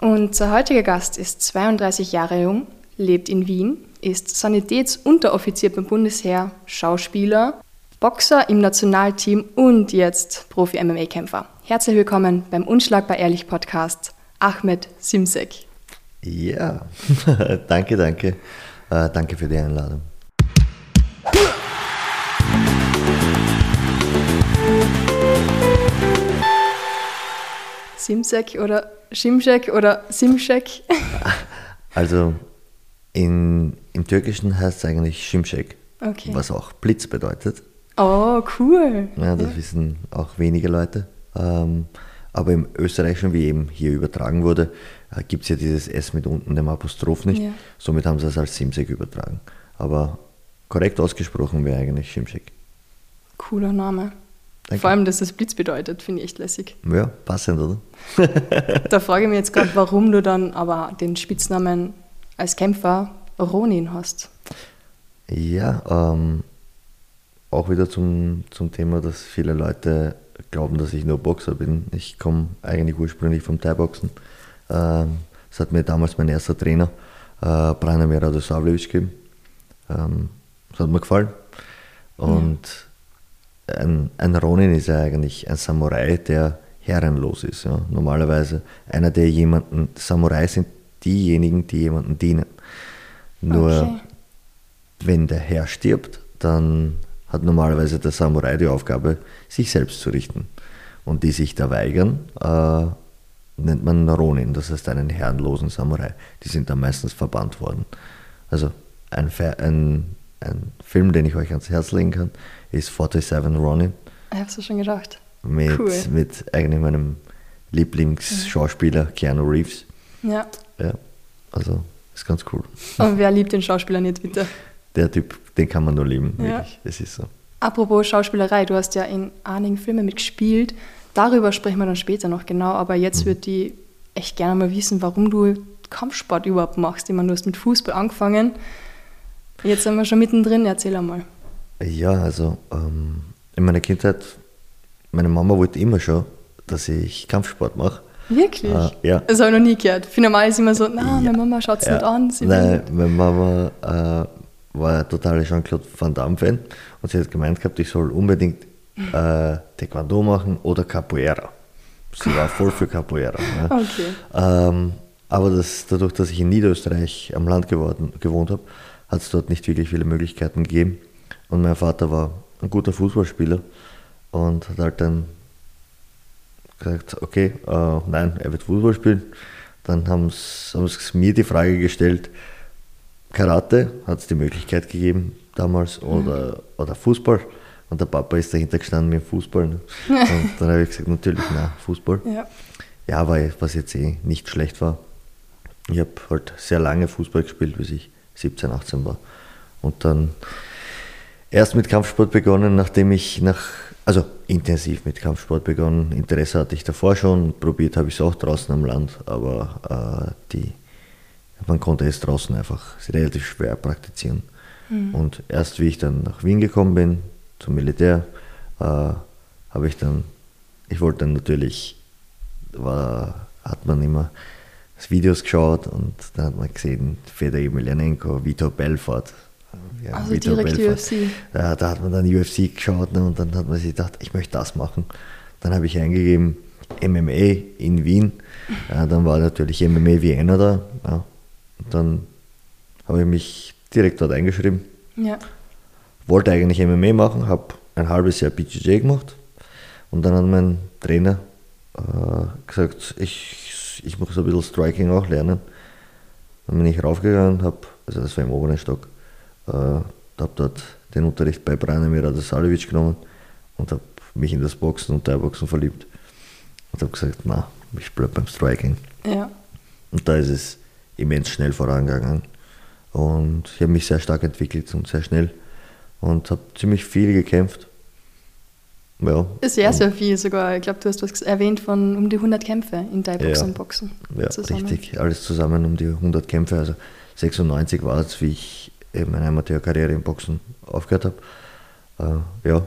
Unser heutiger Gast ist 32 Jahre jung, lebt in Wien, ist Sanitätsunteroffizier beim Bundesheer, Schauspieler, Boxer im Nationalteam und jetzt Profi-MMA-Kämpfer. Herzlich willkommen beim Unschlagbar Ehrlich Podcast, Ahmed Simsek. Ja, danke, danke. Äh, danke für die Einladung. Simsek oder Şimşek oder Simşek? Also in, im Türkischen heißt es eigentlich Şimşek, Okay. was auch Blitz bedeutet. Oh, cool. Ja, das wissen auch wenige Leute. Ähm, aber im Österreichischen, wie eben hier übertragen wurde, äh, gibt es ja dieses S mit unten dem Apostroph nicht. Ja. Somit haben sie es als Simsek übertragen. Aber korrekt ausgesprochen wäre eigentlich Şimşek. Cooler Name. Danke. Vor allem, dass es Blitz bedeutet, finde ich echt lässig. Ja, passend, oder? Da frage ich mich jetzt gerade, warum du dann aber den Spitznamen als Kämpfer Ronin hast. Ja, ähm, auch wieder zum, zum Thema, dass viele Leute glauben, dass ich nur Boxer bin. Ich komme eigentlich ursprünglich vom Thai-Boxen. Ähm, das hat mir damals mein erster Trainer, äh, Branimir Radosavljevic, gegeben. Ähm, das hat mir gefallen. Und ein, ein Ronin ist ja eigentlich ein Samurai, der herrenlos ist. Ja. Normalerweise einer, der jemanden, Samurai sind diejenigen, die jemanden dienen. Nur Okay. wenn der Herr stirbt, dann hat normalerweise der Samurai die Aufgabe, sich selbst zu richten. Und die sich da weigern, äh, nennt man Ronin, das heißt einen herrenlosen Samurai. Die sind dann meistens verbannt worden. Also ein, ein, ein Film, den ich euch ans Herz legen kann, ist 47 Ronin Ich habe es schon gedacht. mit, Cool. mit eigentlich meinem Lieblingsschauspieler Keanu Reeves. Ja. Ja, also ist ganz cool. Und wer liebt den Schauspieler nicht, bitte? Der Typ, den kann man nur lieben, Ja. wirklich. Es ist so. Apropos Schauspielerei, du hast ja in einigen Filmen mitgespielt. Darüber sprechen wir dann später noch genau, aber jetzt würde ich echt gerne mal wissen, warum du Kampfsport überhaupt machst. Ich meine, du hast mit Fußball angefangen. Jetzt sind wir schon mittendrin, erzähl einmal. Ja, also ähm, in meiner Kindheit, meine Mama wollte immer schon, dass ich Kampfsport mache. Wirklich? Ah, ja. Das habe ich noch nie gehört. Für normal ist immer so, na, Ja. meine Mama schaut es nicht an. Nein, meine Mama äh, war ein totaler Jean-Claude Van Damme-Fan und sie hat gemeint gehabt, ich soll unbedingt äh, Taekwondo machen oder Capoeira. Sie war voll für Capoeira. Ja. Okay. Ähm, aber das, dadurch, dass ich in Niederösterreich am Land geworden, gewohnt habe, hat es dort nicht wirklich viele Möglichkeiten gegeben. Und mein Vater war ein guter Fußballspieler und hat halt dann gesagt, okay, äh, nein, er wird Fußball spielen. Dann haben sie mir die Frage gestellt, Karate hat es die Möglichkeit gegeben damals oder, oder Fußball. Und der Papa ist dahinter gestanden mit dem Fußball. Ne? Und dann habe ich gesagt, natürlich, nein, Fußball. Ja. Ja, weil was jetzt eh nicht schlecht war. Ich habe halt sehr lange Fußball gespielt, bis ich 17, 18 war. Und dann erst mit Kampfsport begonnen, nachdem ich nach, also intensiv mit Kampfsport begonnen. Interesse hatte ich davor schon, probiert habe ich es auch draußen am Land, aber äh, die, man konnte es draußen einfach relativ schwer praktizieren. Und erst wie ich dann nach Wien gekommen bin, zum Militär, äh, habe ich dann, ich wollte dann natürlich war, hat man immer Videos geschaut und dann hat man gesehen, Fedor Emelianenko, Vitor Belfort. Ja, Also Vitor direkt UFC. Ja, da hat man dann UFC geschaut ne, und dann hat man sich gedacht, ich möchte das machen. Dann habe ich eingegeben MMA in Wien. Ja, dann war natürlich MMA Vienna da. Ja. Und dann habe ich mich direkt dort eingeschrieben Ja. wollte eigentlich MMA machen, habe ein halbes Jahr BJJ gemacht und dann hat mein Trainer äh, gesagt, ich, ich muss ein bisschen Striking auch lernen. Dann bin ich raufgegangen, habe, also das war im oberen Stock, äh, habe dort den Unterricht bei Branimir Radosavljevic genommen und habe mich in das Boxen und Thai-Boxen verliebt und habe gesagt, na, ich bleibe beim Striking. Ja. Und da ist es immens schnell vorangegangen. Und ich habe mich sehr stark entwickelt und sehr schnell und habe ziemlich viel gekämpft. Ja, Sehr, sehr viel sogar. Ich glaube, du hast was erwähnt von um die 100 Kämpfe in Thai-Boxen Ja. und Boxen. ja zusammen. richtig. Alles zusammen um die 100 Kämpfe. Also 96 war es, wie ich eben meine Amateurkarriere im Boxen aufgehört habe. Äh, ja,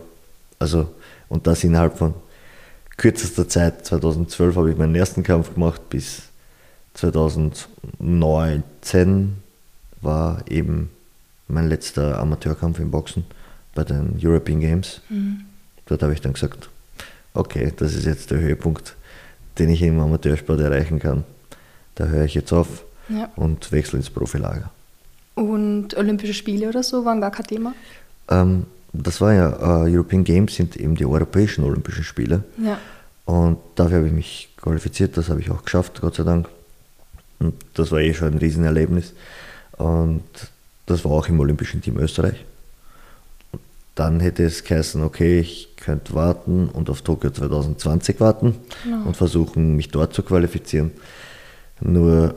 also und das innerhalb von kürzester Zeit. 2012 habe ich meinen ersten Kampf gemacht, bis 2019 war eben mein letzter Amateurkampf im Boxen bei den European Games. Mhm. Dort habe ich dann gesagt, okay, das ist jetzt der Höhepunkt, den ich im Amateursport erreichen kann. Da höre ich jetzt auf ja. und wechsle ins Profilager. Und Olympische Spiele oder so waren gar kein Thema? Ähm, das war ja, äh, European Games sind eben die europäischen Olympischen Spiele. Ja. Und dafür habe ich mich qualifiziert, das habe ich auch geschafft, Gott sei Dank. Und das war eh schon ein Riesenerlebnis. Und das war auch im Olympischen Team Österreich. Dann hätte es geheißen, okay, ich könnte warten und auf Tokio 2020 warten genau. und versuchen, mich dort zu qualifizieren. Nur,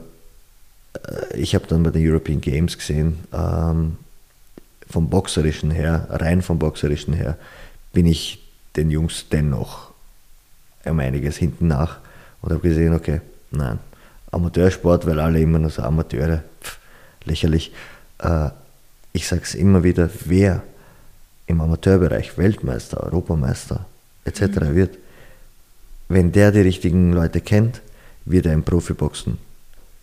äh, ich habe dann bei den European Games gesehen, ähm, vom Boxerischen her, rein vom Boxerischen her, bin ich den Jungs dennoch um einiges hinten nach und habe gesehen, okay, nein, Amateursport, weil alle immer nur so Amateure, pff, lächerlich. Äh, ich sage es immer wieder, wer im Amateurbereich Weltmeister, Europameister etc. Mhm. wird, wenn der die richtigen Leute kennt, wird er im Profiboxen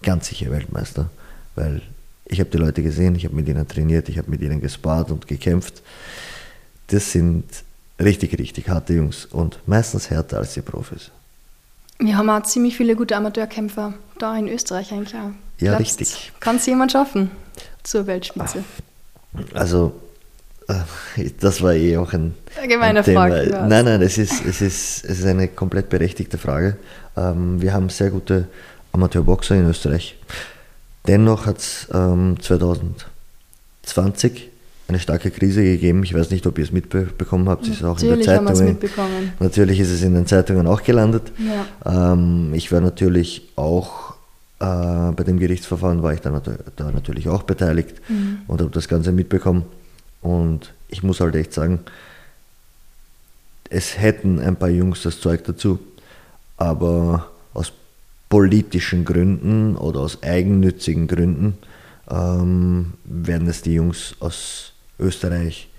ganz sicher Weltmeister, weil ich habe die Leute gesehen, ich habe mit ihnen trainiert, ich habe mit ihnen gespart und gekämpft. Das sind richtig, richtig harte Jungs und meistens härter als die Profis. Wir haben auch ziemlich viele gute Amateurkämpfer da in Österreich eigentlich auch. Ja, Glaubst, richtig. Kann es jemand schaffen zur Weltspitze? Also, das war eh auch ein, Allgemeine ein Thema. Frage. Nein, nein, es ist, es, ist, es ist eine komplett berechtigte Frage. Ähm, wir haben sehr gute Amateurboxer in Österreich. Dennoch hat es ähm, 2020 eine starke Krise gegeben. Ich weiß nicht, ob ihr es mitbekommen habt. Es ist auch natürlich in der Zeitung. Natürlich ist es in den Zeitungen auch gelandet. Ja. Ähm, ich war natürlich auch äh, bei dem Gerichtsverfahren war ich da natürlich auch beteiligt mhm. und habe das Ganze mitbekommen. Und ich muss halt echt sagen, es hätten ein paar Jungs das Zeug dazu, aber aus politischen Gründen oder aus eigennützigen Gründen ähm, werden es die Jungs aus Österreich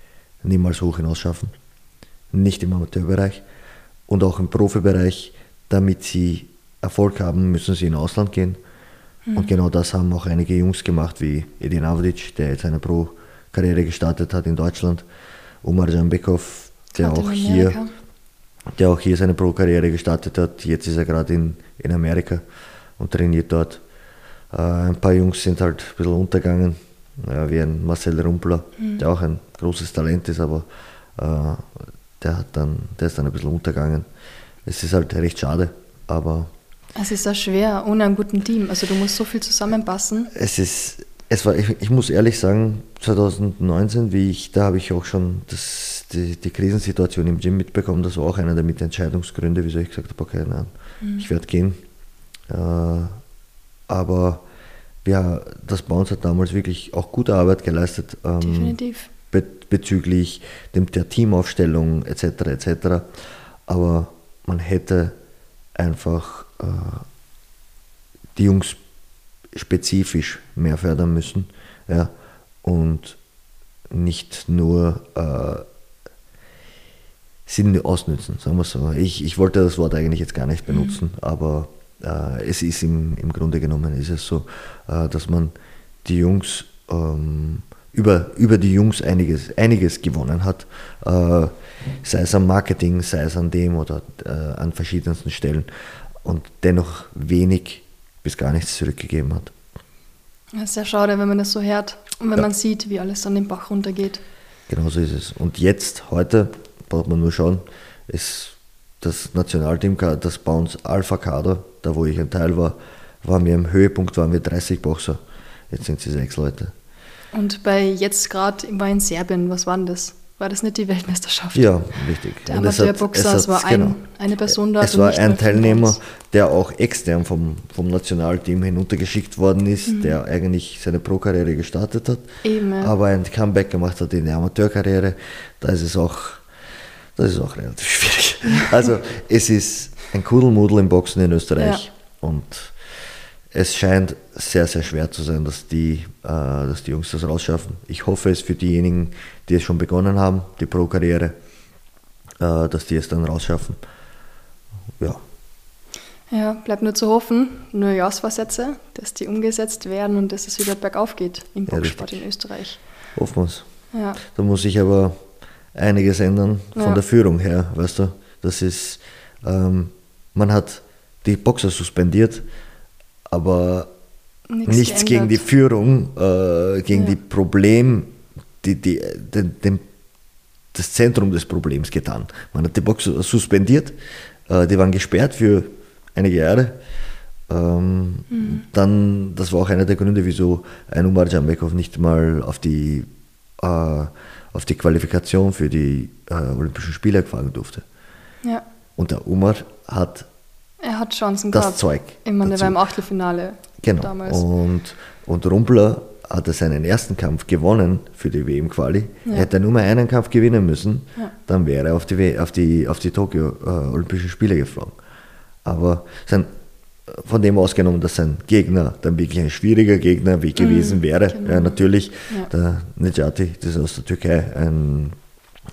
niemals hoch hinaus schaffen. Nicht im Amateurbereich und auch im Profibereich. Damit sie Erfolg haben, müssen sie in Ausland gehen. Mhm. Und genau das haben auch einige Jungs gemacht, wie Edin Avdic, der jetzt eine Pro-Karriere gestartet hat in Deutschland. Omar Jambekov, der auch hier der auch hier seine Pro-Karriere gestartet hat. Jetzt ist er gerade in, in Amerika und trainiert dort. Äh, ein paar Jungs sind halt ein bisschen untergegangen, ja, wie ein Marcel Rumpler, mhm. der auch ein großes Talent ist, aber äh, der, hat dann, der ist dann ein bisschen untergegangen. Es ist halt recht schade, aber. Es ist auch schwer, ohne einen guten Team. Also du musst so viel zusammenpassen. Es ist, es war, ich, ich muss ehrlich sagen, 2019, wie ich, da habe ich auch schon das, die, die, Krisensituation im Gym mitbekommen. Das war auch einer der Mitentscheidungsgründe, wieso ich gesagt habe, okay, nein, mhm. ich werde gehen. Äh, aber ja, das Bounce hat damals wirklich auch gute Arbeit geleistet. Ähm, Definitiv. Be bezüglich dem, der Teamaufstellung etc. etc. Aber man hätte einfach äh, die Jungs spezifisch mehr fördern müssen ja, und nicht nur äh, sie ausnützen, sagen wir so. Ich, ich wollte das Wort eigentlich jetzt gar nicht benutzen, mhm. aber äh, es ist im, im Grunde genommen ist es so, äh, dass man die Jungs ähm, über, über die Jungs einiges, einiges gewonnen hat, äh, sei es am Marketing, sei es an dem oder äh, an verschiedensten Stellen und dennoch wenig bis gar nichts zurückgegeben hat. Das ist sehr schade, wenn man das so hört und wenn ja. man sieht, wie alles an den Bach runtergeht. Genau so ist es. Und jetzt, heute, braucht man nur schauen, ist das Nationalteam, das bei uns Alpha-Kader, da wo ich ein Teil war, waren wir im Höhepunkt, waren wir 30 Boxer. Jetzt sind sie sechs Leute. Und bei jetzt gerade war in Serbien, was war denn das? War das nicht die Weltmeisterschaft? Ja, richtig. Der Amateurboxer, es, war genau. eine Person da. Es war ein Teilnehmer, der auch extern vom, vom Nationalteam hinuntergeschickt worden ist, mhm. der eigentlich seine Pro-Karriere gestartet hat, Eben, aber ein Comeback gemacht hat in der Amateurkarriere. Da ist es auch, das ist auch relativ schwierig. Also es ist ein Kudelmudel im Boxen in Österreich ja. und es scheint sehr, sehr schwer zu sein, dass die, äh, dass die Jungs das rausschaffen. Ich hoffe es für diejenigen, die es schon begonnen haben, die Pro-Karriere, äh, dass die es dann rausschaffen. Ja. Ja, bleibt nur zu hoffen, nur Jahresvorsätze, dass die umgesetzt werden und dass es wieder bergauf geht im Ja, Boxsport richtig. in Österreich. Hoffen wir es. Ja, Da muss sich aber einiges ändern von Ja. der Führung her, weißt du. Das ist, ähm, man hat die Boxer suspendiert, aber nichts nichts gegen die. Führung, äh, gegen Ja. die Problem, die, die, den, den, das Zentrum des Problems getan. Man hat die Boxer suspendiert, äh, die waren gesperrt für einige Jahre. Ähm, Dann, das war auch einer der Gründe, wieso ein Umar Jambekov nicht mal auf die, äh, auf die Qualifikation für die äh, Olympischen Spiele gefahren durfte. Ja, Und der Umar hat er hat Chancen das gehabt. Zeug. Ich meine, dazu. war im Achtelfinale Genau. damals. Und, und Rumpler hatte seinen ersten Kampf gewonnen für die WM-Quali. Ja. Er hätte nur mal einen Kampf gewinnen müssen, Ja. dann wäre er auf die, auf die, auf die Tokio äh, Olympischen Spiele geflogen. Aber sein, von dem ausgenommen, dass sein Gegner dann wirklich ein schwieriger Gegner wie gewesen wäre, genau. ja, natürlich der Necati, das ist aus der Türkei, ein,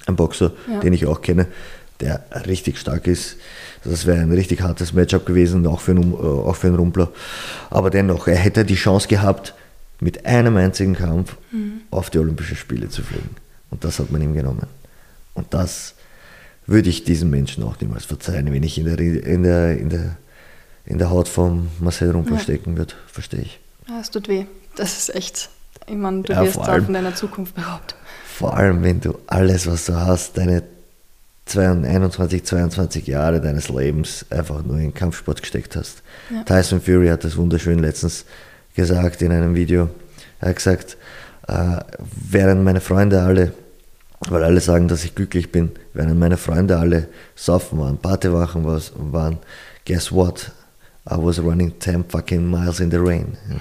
ein Boxer, den ich auch kenne, der richtig stark ist. Das wäre ein richtig hartes Matchup gewesen, auch für, einen, äh, auch für einen Rumpler. Aber dennoch, er hätte die Chance gehabt, mit einem einzigen Kampf Mhm. auf die Olympischen Spiele zu fliegen. Und das hat man ihm genommen. Und das würde ich diesem Menschen auch niemals verzeihen, wenn ich in der, in der, in der, in der Haut von Marcel Rumpler Ja. stecken würde. Verstehe ich. Ja, es tut weh. Das ist echt. Ich meine, du Ja, wirst allem- von deiner Zukunft beraubt. Vor allem, wenn du alles, was du hast, deine 22, 21, 22 Jahre deines Lebens einfach nur in Kampfsport gesteckt hast. Ja. Tyson Fury hat das wunderschön letztens gesagt in einem Video. Er hat gesagt, äh, während meine Freunde alle, weil alle sagen, dass ich glücklich bin, während meine Freunde alle saufen waren, Partywachen was- waren, guess what? I was running 10 fucking miles in the rain. Ja.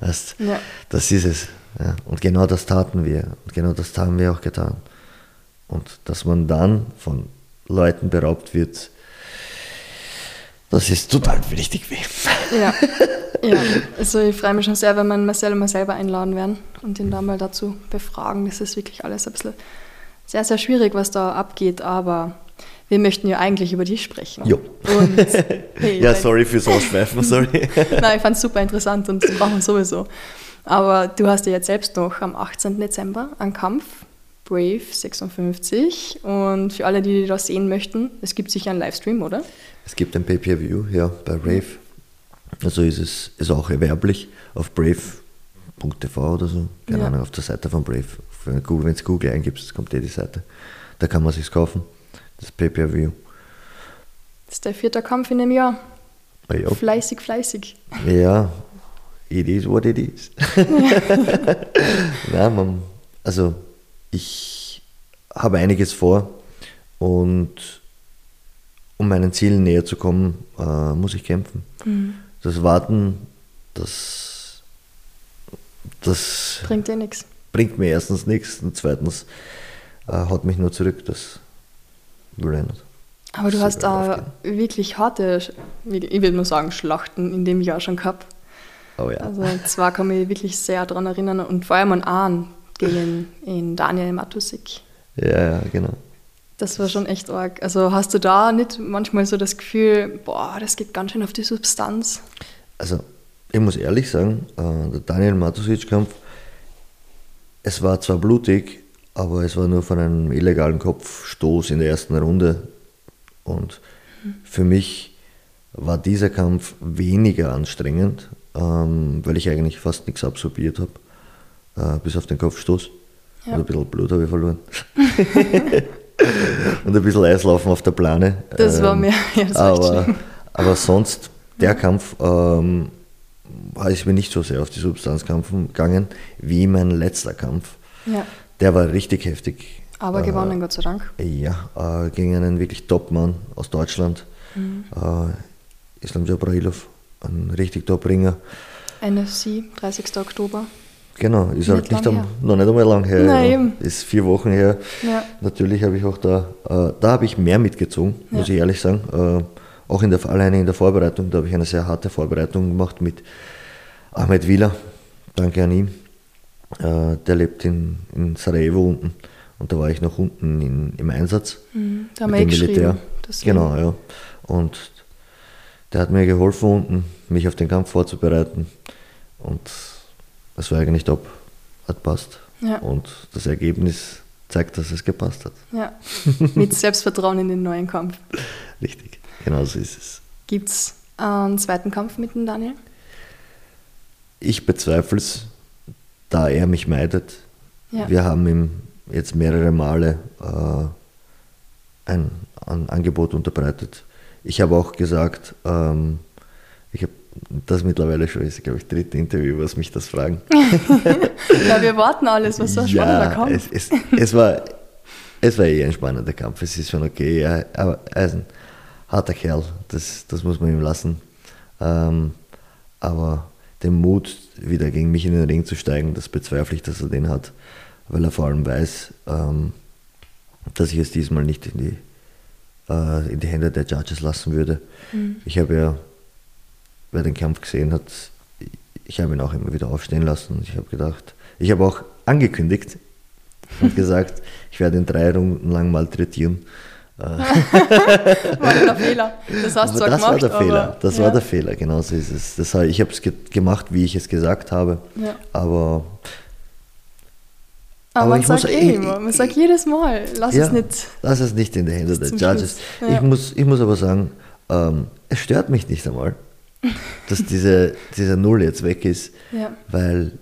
Weißt, Ja. Das ist es. Ja. Und genau das taten wir. Und genau das haben wir auch getan. Und dass man dann von Leuten beraubt wird, das ist total richtig weh. Ja. ja. Also ich freue mich schon sehr, wenn wir Marcel mal selber einladen werden und ihn da mal dazu befragen. Das ist wirklich alles ein bisschen sehr, sehr schwierig, was da abgeht, aber wir möchten ja eigentlich über dich sprechen. Jo. Und, hey, Ja, sorry fürs Ausschweifen, sorry. Nein, ich fand es super interessant und das brauchen wir sowieso. Aber du hast ja jetzt selbst noch am 18. Dezember einen Kampf, Brave 56. Und für alle, die das sehen möchten, es gibt sicher einen Livestream, oder? Es gibt ein Pay-Per-View, ja, bei Brave. Also ist es ist auch erwerblich auf brave.tv oder so. Keine Ja. Ahnung, auf der Seite von Brave. Wenn du Google, eingibst, kommt eh die Seite. Da kann man sich's kaufen. Das Pay-Per-View. Das ist der vierte Kampf in dem Jahr. Ah, Ja, Fleißig, fleißig. Ja, it is what it is. Nein, man, also ich habe einiges vor und um meinen Zielen näher zu kommen, äh, muss ich kämpfen. Das Warten, das, das Bringt dir nichts. bringt mir erstens nichts und zweitens äh, haut mich nur zurück. Das will ich nicht. Aber du hast aufgehen. wirklich harte, ich würde mal sagen, Schlachten in dem Jahr schon gehabt. Oh ja. Also zwar kann ich mich wirklich sehr daran erinnern und vor allem an Ahn gegen in Daniel Matusik. ja, ja, genau. Das war schon echt arg. Also hast du da nicht manchmal so das Gefühl, boah, das geht ganz schön auf die Substanz? Also, ich muss ehrlich sagen, äh, der Daniel Matusic-Kampf, es war zwar blutig, aber es war nur von einem illegalen Kopfstoß in der ersten Runde. Und für mich war dieser Kampf weniger anstrengend, ähm, weil ich eigentlich fast nichts absorbiert habe, äh, bis auf den Kopfstoß. Ja. Und ein bisschen Blut habe ich verloren. Und ein bisschen Eislaufen auf der Plane. Das war mir- ja, das aber, aber sonst, der Kampf ähm, ist mir nicht so sehr auf die Substanz gegangen wie mein letzter Kampf. Ja. Der war richtig heftig. Aber Äh, gewonnen, Gott sei Dank. Ja, äh, gegen einen wirklich Top-Mann aus Deutschland. Mhm. Äh, Islam Jabrailov, ein richtig Top-Ringer. NFC, 30. Oktober. Genau, ist halt Nicht nicht lang am, her. noch nicht einmal lang her. Nein, ja. Ist vier Wochen her. Ja. Natürlich habe ich auch da, äh, da habe ich mehr mitgezogen, muss Ja. ich ehrlich sagen. Äh, auch in der, alleine in der Vorbereitung, da habe ich eine sehr harte Vorbereitung gemacht mit Ahmed Wieler. Danke an ihn. Äh, der lebt in, in Sarajevo unten und da war ich noch unten in, im Einsatz. Mhm. Da haben wir dem Militär. Genau, ja. Und der hat mir geholfen, unten mich auf den Kampf vorzubereiten. Und es war eigentlich top. Hat passt. Ja. Und das Ergebnis zeigt, dass es gepasst hat. Ja. Mit Selbstvertrauen in den neuen Kampf. Richtig, genau so ist es. Gibt es einen zweiten Kampf mit dem Daniel? Ich bezweifle es, da er mich meidet. Ja. Wir haben ihm jetzt mehrere Male äh, ein, ein Angebot unterbreitet. Ich habe auch gesagt, ähm, ich habe das mittlerweile schon ist, glaube ich, dritte Interview, was mich das fragen. ja, wir warten alles, was so ein spannender Kampf. Es, es, es, war, es war eh ein spannender Kampf, es ist schon okay, ja, aber er ist ein harter Kerl, das, das muss man ihm lassen. Ähm, aber den Mut, wieder gegen mich in den Ring zu steigen, das bezweifle ich, dass er den hat, weil er vor allem weiß, ähm, dass ich es diesmal nicht in die, äh, in die Hände der Judges lassen würde. Mhm. Ich habe ja wer den Kampf gesehen hat, ich habe ihn auch immer wieder aufstehen lassen. Ich habe gedacht, ich habe auch angekündigt und gesagt, ich werde ihn drei Runden lang malträtieren. war der Fehler. Das hast du zwar das gemacht, war der Fehler. Das ja. war der Fehler, genau so ist es. Das, ich habe es ge gemacht, wie ich es gesagt habe. Ja. Aber, aber, aber man sagt muss, eh immer, man sagt jedes Mal, lass ja, es nicht. Lass es nicht in die Hände der Judges. Ich, muss, ich muss aber sagen, ähm, es stört mich nicht einmal dass diese, dieser Null jetzt weg ist. Ja. Weil,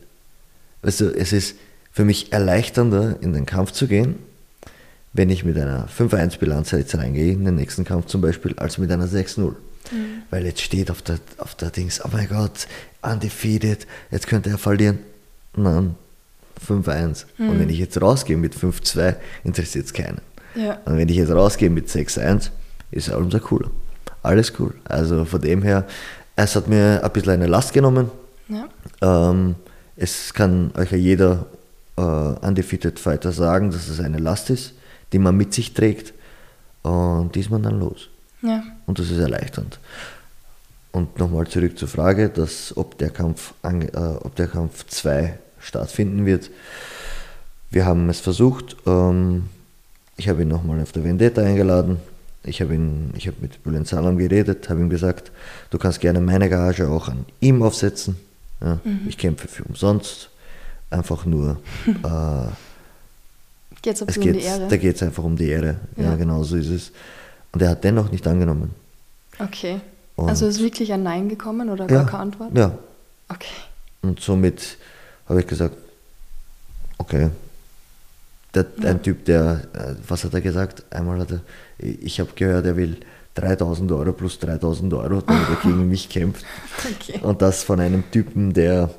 weißt du, es ist für mich erleichternder, in den Kampf zu gehen, wenn ich mit einer 5-1-Bilanz jetzt reingehe, in den nächsten Kampf zum Beispiel, als mit einer 6-0. Mhm. Weil jetzt steht auf der, auf der Dings, oh mein Gott, undefeated, jetzt könnte er verlieren. Nein, 5-1. Mhm. Und wenn ich jetzt rausgehe mit 5-2, interessiert es keinen. Ja. Und wenn ich jetzt rausgehe mit 6-1, ist es umso cooler. Alles cool. Also von dem her, es hat mir ein bisschen eine Last genommen. Ja. Ähm, es kann euch ja jeder äh, Undefeated Fighter sagen, dass es eine Last ist, die man mit sich trägt. Und die ist man dann los. Ja. Und das ist erleichternd. Und nochmal zurück zur Frage, dass, ob der Kampf äh, ob der Kampf 2 stattfinden wird. Wir haben es versucht. Ähm, ich habe ihn nochmal auf der Vendetta eingeladen. Ich habe hab mit Bülent Salam geredet, habe ihm gesagt, du kannst gerne meine Gage auch an ihm aufsetzen. Ja, mhm. Ich kämpfe für umsonst. Einfach nur. äh, geht's es geht um die Ehre? Da geht es einfach um die Ehre. Ja. ja, genau so ist es. Und er hat dennoch nicht angenommen. Okay. Und also ist wirklich ein Nein gekommen oder gar ja, keine Antwort? Ja. Okay. Und somit habe ich gesagt, okay, der, ja. ein Typ, der, äh, was hat er gesagt? Einmal hat er, ich habe gehört, er will 3000 Euro plus 3000 Euro, damit er gegen mich kämpft. Okay. Und das von einem Typen, der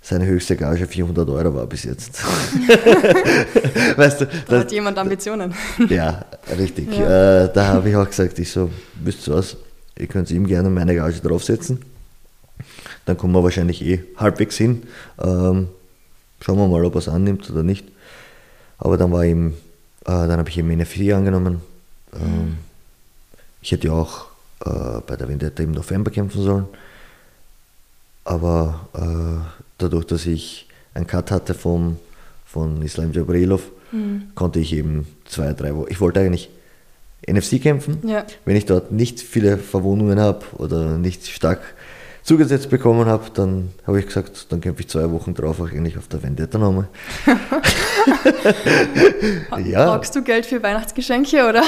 seine höchste Gage 400 Euro war bis jetzt. weißt du, da das, hat jemand Ambitionen. ja, richtig. Ja. Äh, da habe ich auch gesagt, ich so, wisst ihr was, ihr könnt ihm gerne meine Gage draufsetzen. Dann kommen wir wahrscheinlich eh halbwegs hin. Ähm, schauen wir mal, ob er es annimmt oder nicht. Aber dann war ihm, äh, dann habe ich ihm NFT angenommen. Ähm, ich hätte ja auch äh, bei der Vendetta im November kämpfen sollen. Aber äh, dadurch, dass ich einen Cut hatte vom, von Islam Jabrilov, mhm. konnte ich eben zwei, drei Wochen. Ich wollte eigentlich NFC kämpfen. Ja. Wenn ich dort nicht viele Verwundungen habe oder nicht stark zugesetzt bekommen habe, dann habe ich gesagt, dann kämpfe ich zwei Wochen drauf auch eigentlich auf der Vendetta nochmal. ja. Brauchst du Geld für Weihnachtsgeschenke, oder?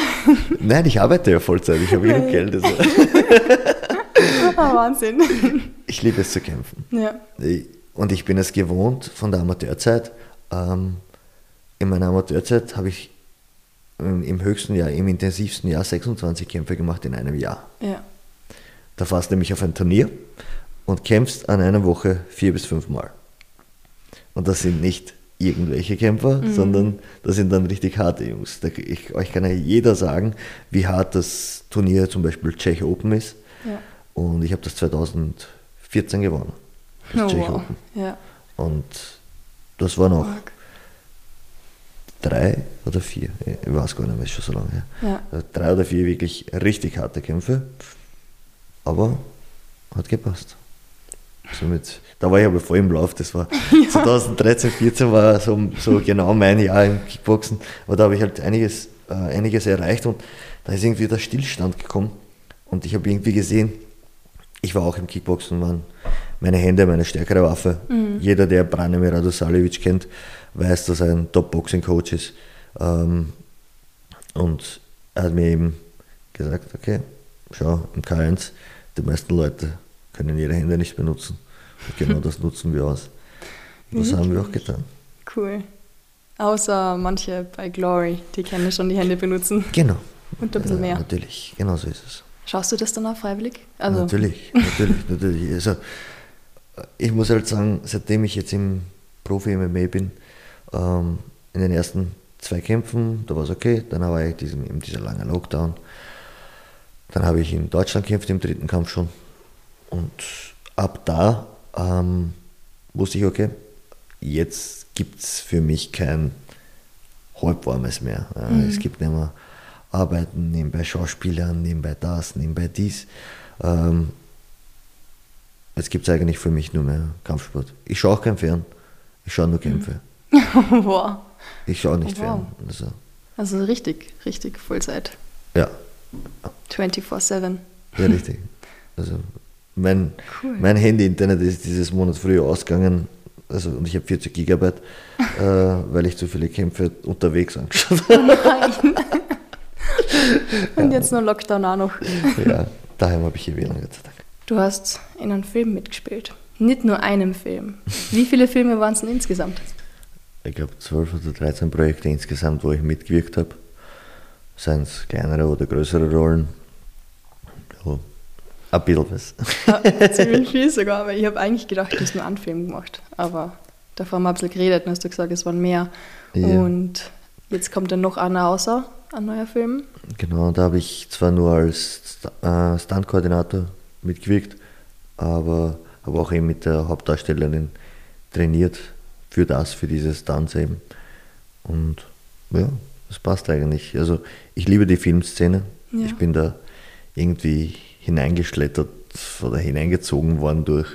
Nein, ich arbeite ja Vollzeit, ich habe genug Geld. Also. oh, Wahnsinn. Ich liebe es zu kämpfen. Ja. Und ich bin es gewohnt von der Amateurzeit. Ähm, in meiner Amateurzeit habe ich im höchsten Jahr, im intensivsten Jahr 26 Kämpfe gemacht in einem Jahr. Ja. Da fährst du nämlich auf ein Turnier und kämpfst an einer Woche vier bis fünf Mal. Und das sind nicht irgendwelche Kämpfer, mhm. sondern das sind dann richtig harte Jungs. Da, ich, euch kann ja jeder sagen, wie hart das Turnier zum Beispiel Czech Open ist. Ja. Und ich habe das 2014 gewonnen. Das oh, Czech wow. Open. Ja. Und das war noch Mark. drei oder vier, ich weiß gar nicht mehr, ist schon so lange her. Ja. Drei oder vier wirklich richtig harte Kämpfe aber hat gepasst. Somit, da war ich aber voll im Lauf, das war ja. 2013, 2014 war so, so genau mein Jahr im Kickboxen, aber da habe ich halt einiges, äh, einiges erreicht und da ist irgendwie der Stillstand gekommen und ich habe irgendwie gesehen, ich war auch im Kickboxen, waren meine Hände meine stärkere Waffe. Mhm. Jeder, der Branimir Radosalevic kennt, weiß, dass er ein Top-Boxing-Coach ist. Ähm, und er hat mir eben gesagt, okay, schau, im K1, die meisten Leute können ihre Hände nicht benutzen. Und genau das nutzen wir aus. Und das haben wir auch getan. Cool. Außer manche bei Glory, die können schon die Hände benutzen. Genau. Und ein bisschen ja, mehr. Natürlich, genau so ist es. Schaust du das dann auch freiwillig? Also natürlich, natürlich, natürlich. Also, ich muss halt sagen, seitdem ich jetzt im Profi-MMA bin, ähm, in den ersten zwei Kämpfen, da war es okay, dann war ich diesen, eben dieser lange Lockdown. Dann habe ich in Deutschland gekämpft, im dritten Kampf schon. Und ab da ähm, wusste ich, okay, jetzt gibt es für mich kein Halbwarmes mehr. Mhm. Es gibt nicht mehr Arbeiten nebenbei Schauspielern, nebenbei das, nebenbei dies. Ähm, jetzt gibt es eigentlich für mich nur mehr Kampfsport. Ich schaue auch kein Fern, ich schaue nur Kämpfe. Mhm. wow. Ich schaue nicht wow. fern. Also, also richtig, richtig Vollzeit. Ja. 24-7. Ja, richtig. Also mein, cool. mein Handy-Internet ist dieses Monat früher ausgegangen. Also, und ich habe 40 Gigabyte, äh, weil ich zu viele Kämpfe unterwegs angeschaut habe. Oh nein. und jetzt nur Lockdown auch noch. ja, daheim habe ich hier WLAN, Gott sei Dank. Du hast in einem Film mitgespielt. Nicht nur einem Film. Wie viele Filme waren es denn insgesamt? Ich glaube 12 oder 13 Projekte insgesamt, wo ich mitgewirkt habe. Seien es kleinere oder größere Rollen. Ja, ein bisschen was. Ja, ziemlich viel sogar, weil ich habe eigentlich gedacht, du hast nur einen Film gemacht. Aber davor haben wir ein bisschen geredet und hast du gesagt, es waren mehr. Ja. Und jetzt kommt dann noch einer außer, ein neuer Film. Genau, da habe ich zwar nur als äh, Stunt-Koordinator mitgewirkt, aber habe auch eben mit der Hauptdarstellerin trainiert für das, für diese Stunts eben. Und ja, das passt eigentlich. Also ich liebe die Filmszene. Ja. Ich bin da irgendwie hineingeschlittert oder hineingezogen worden durch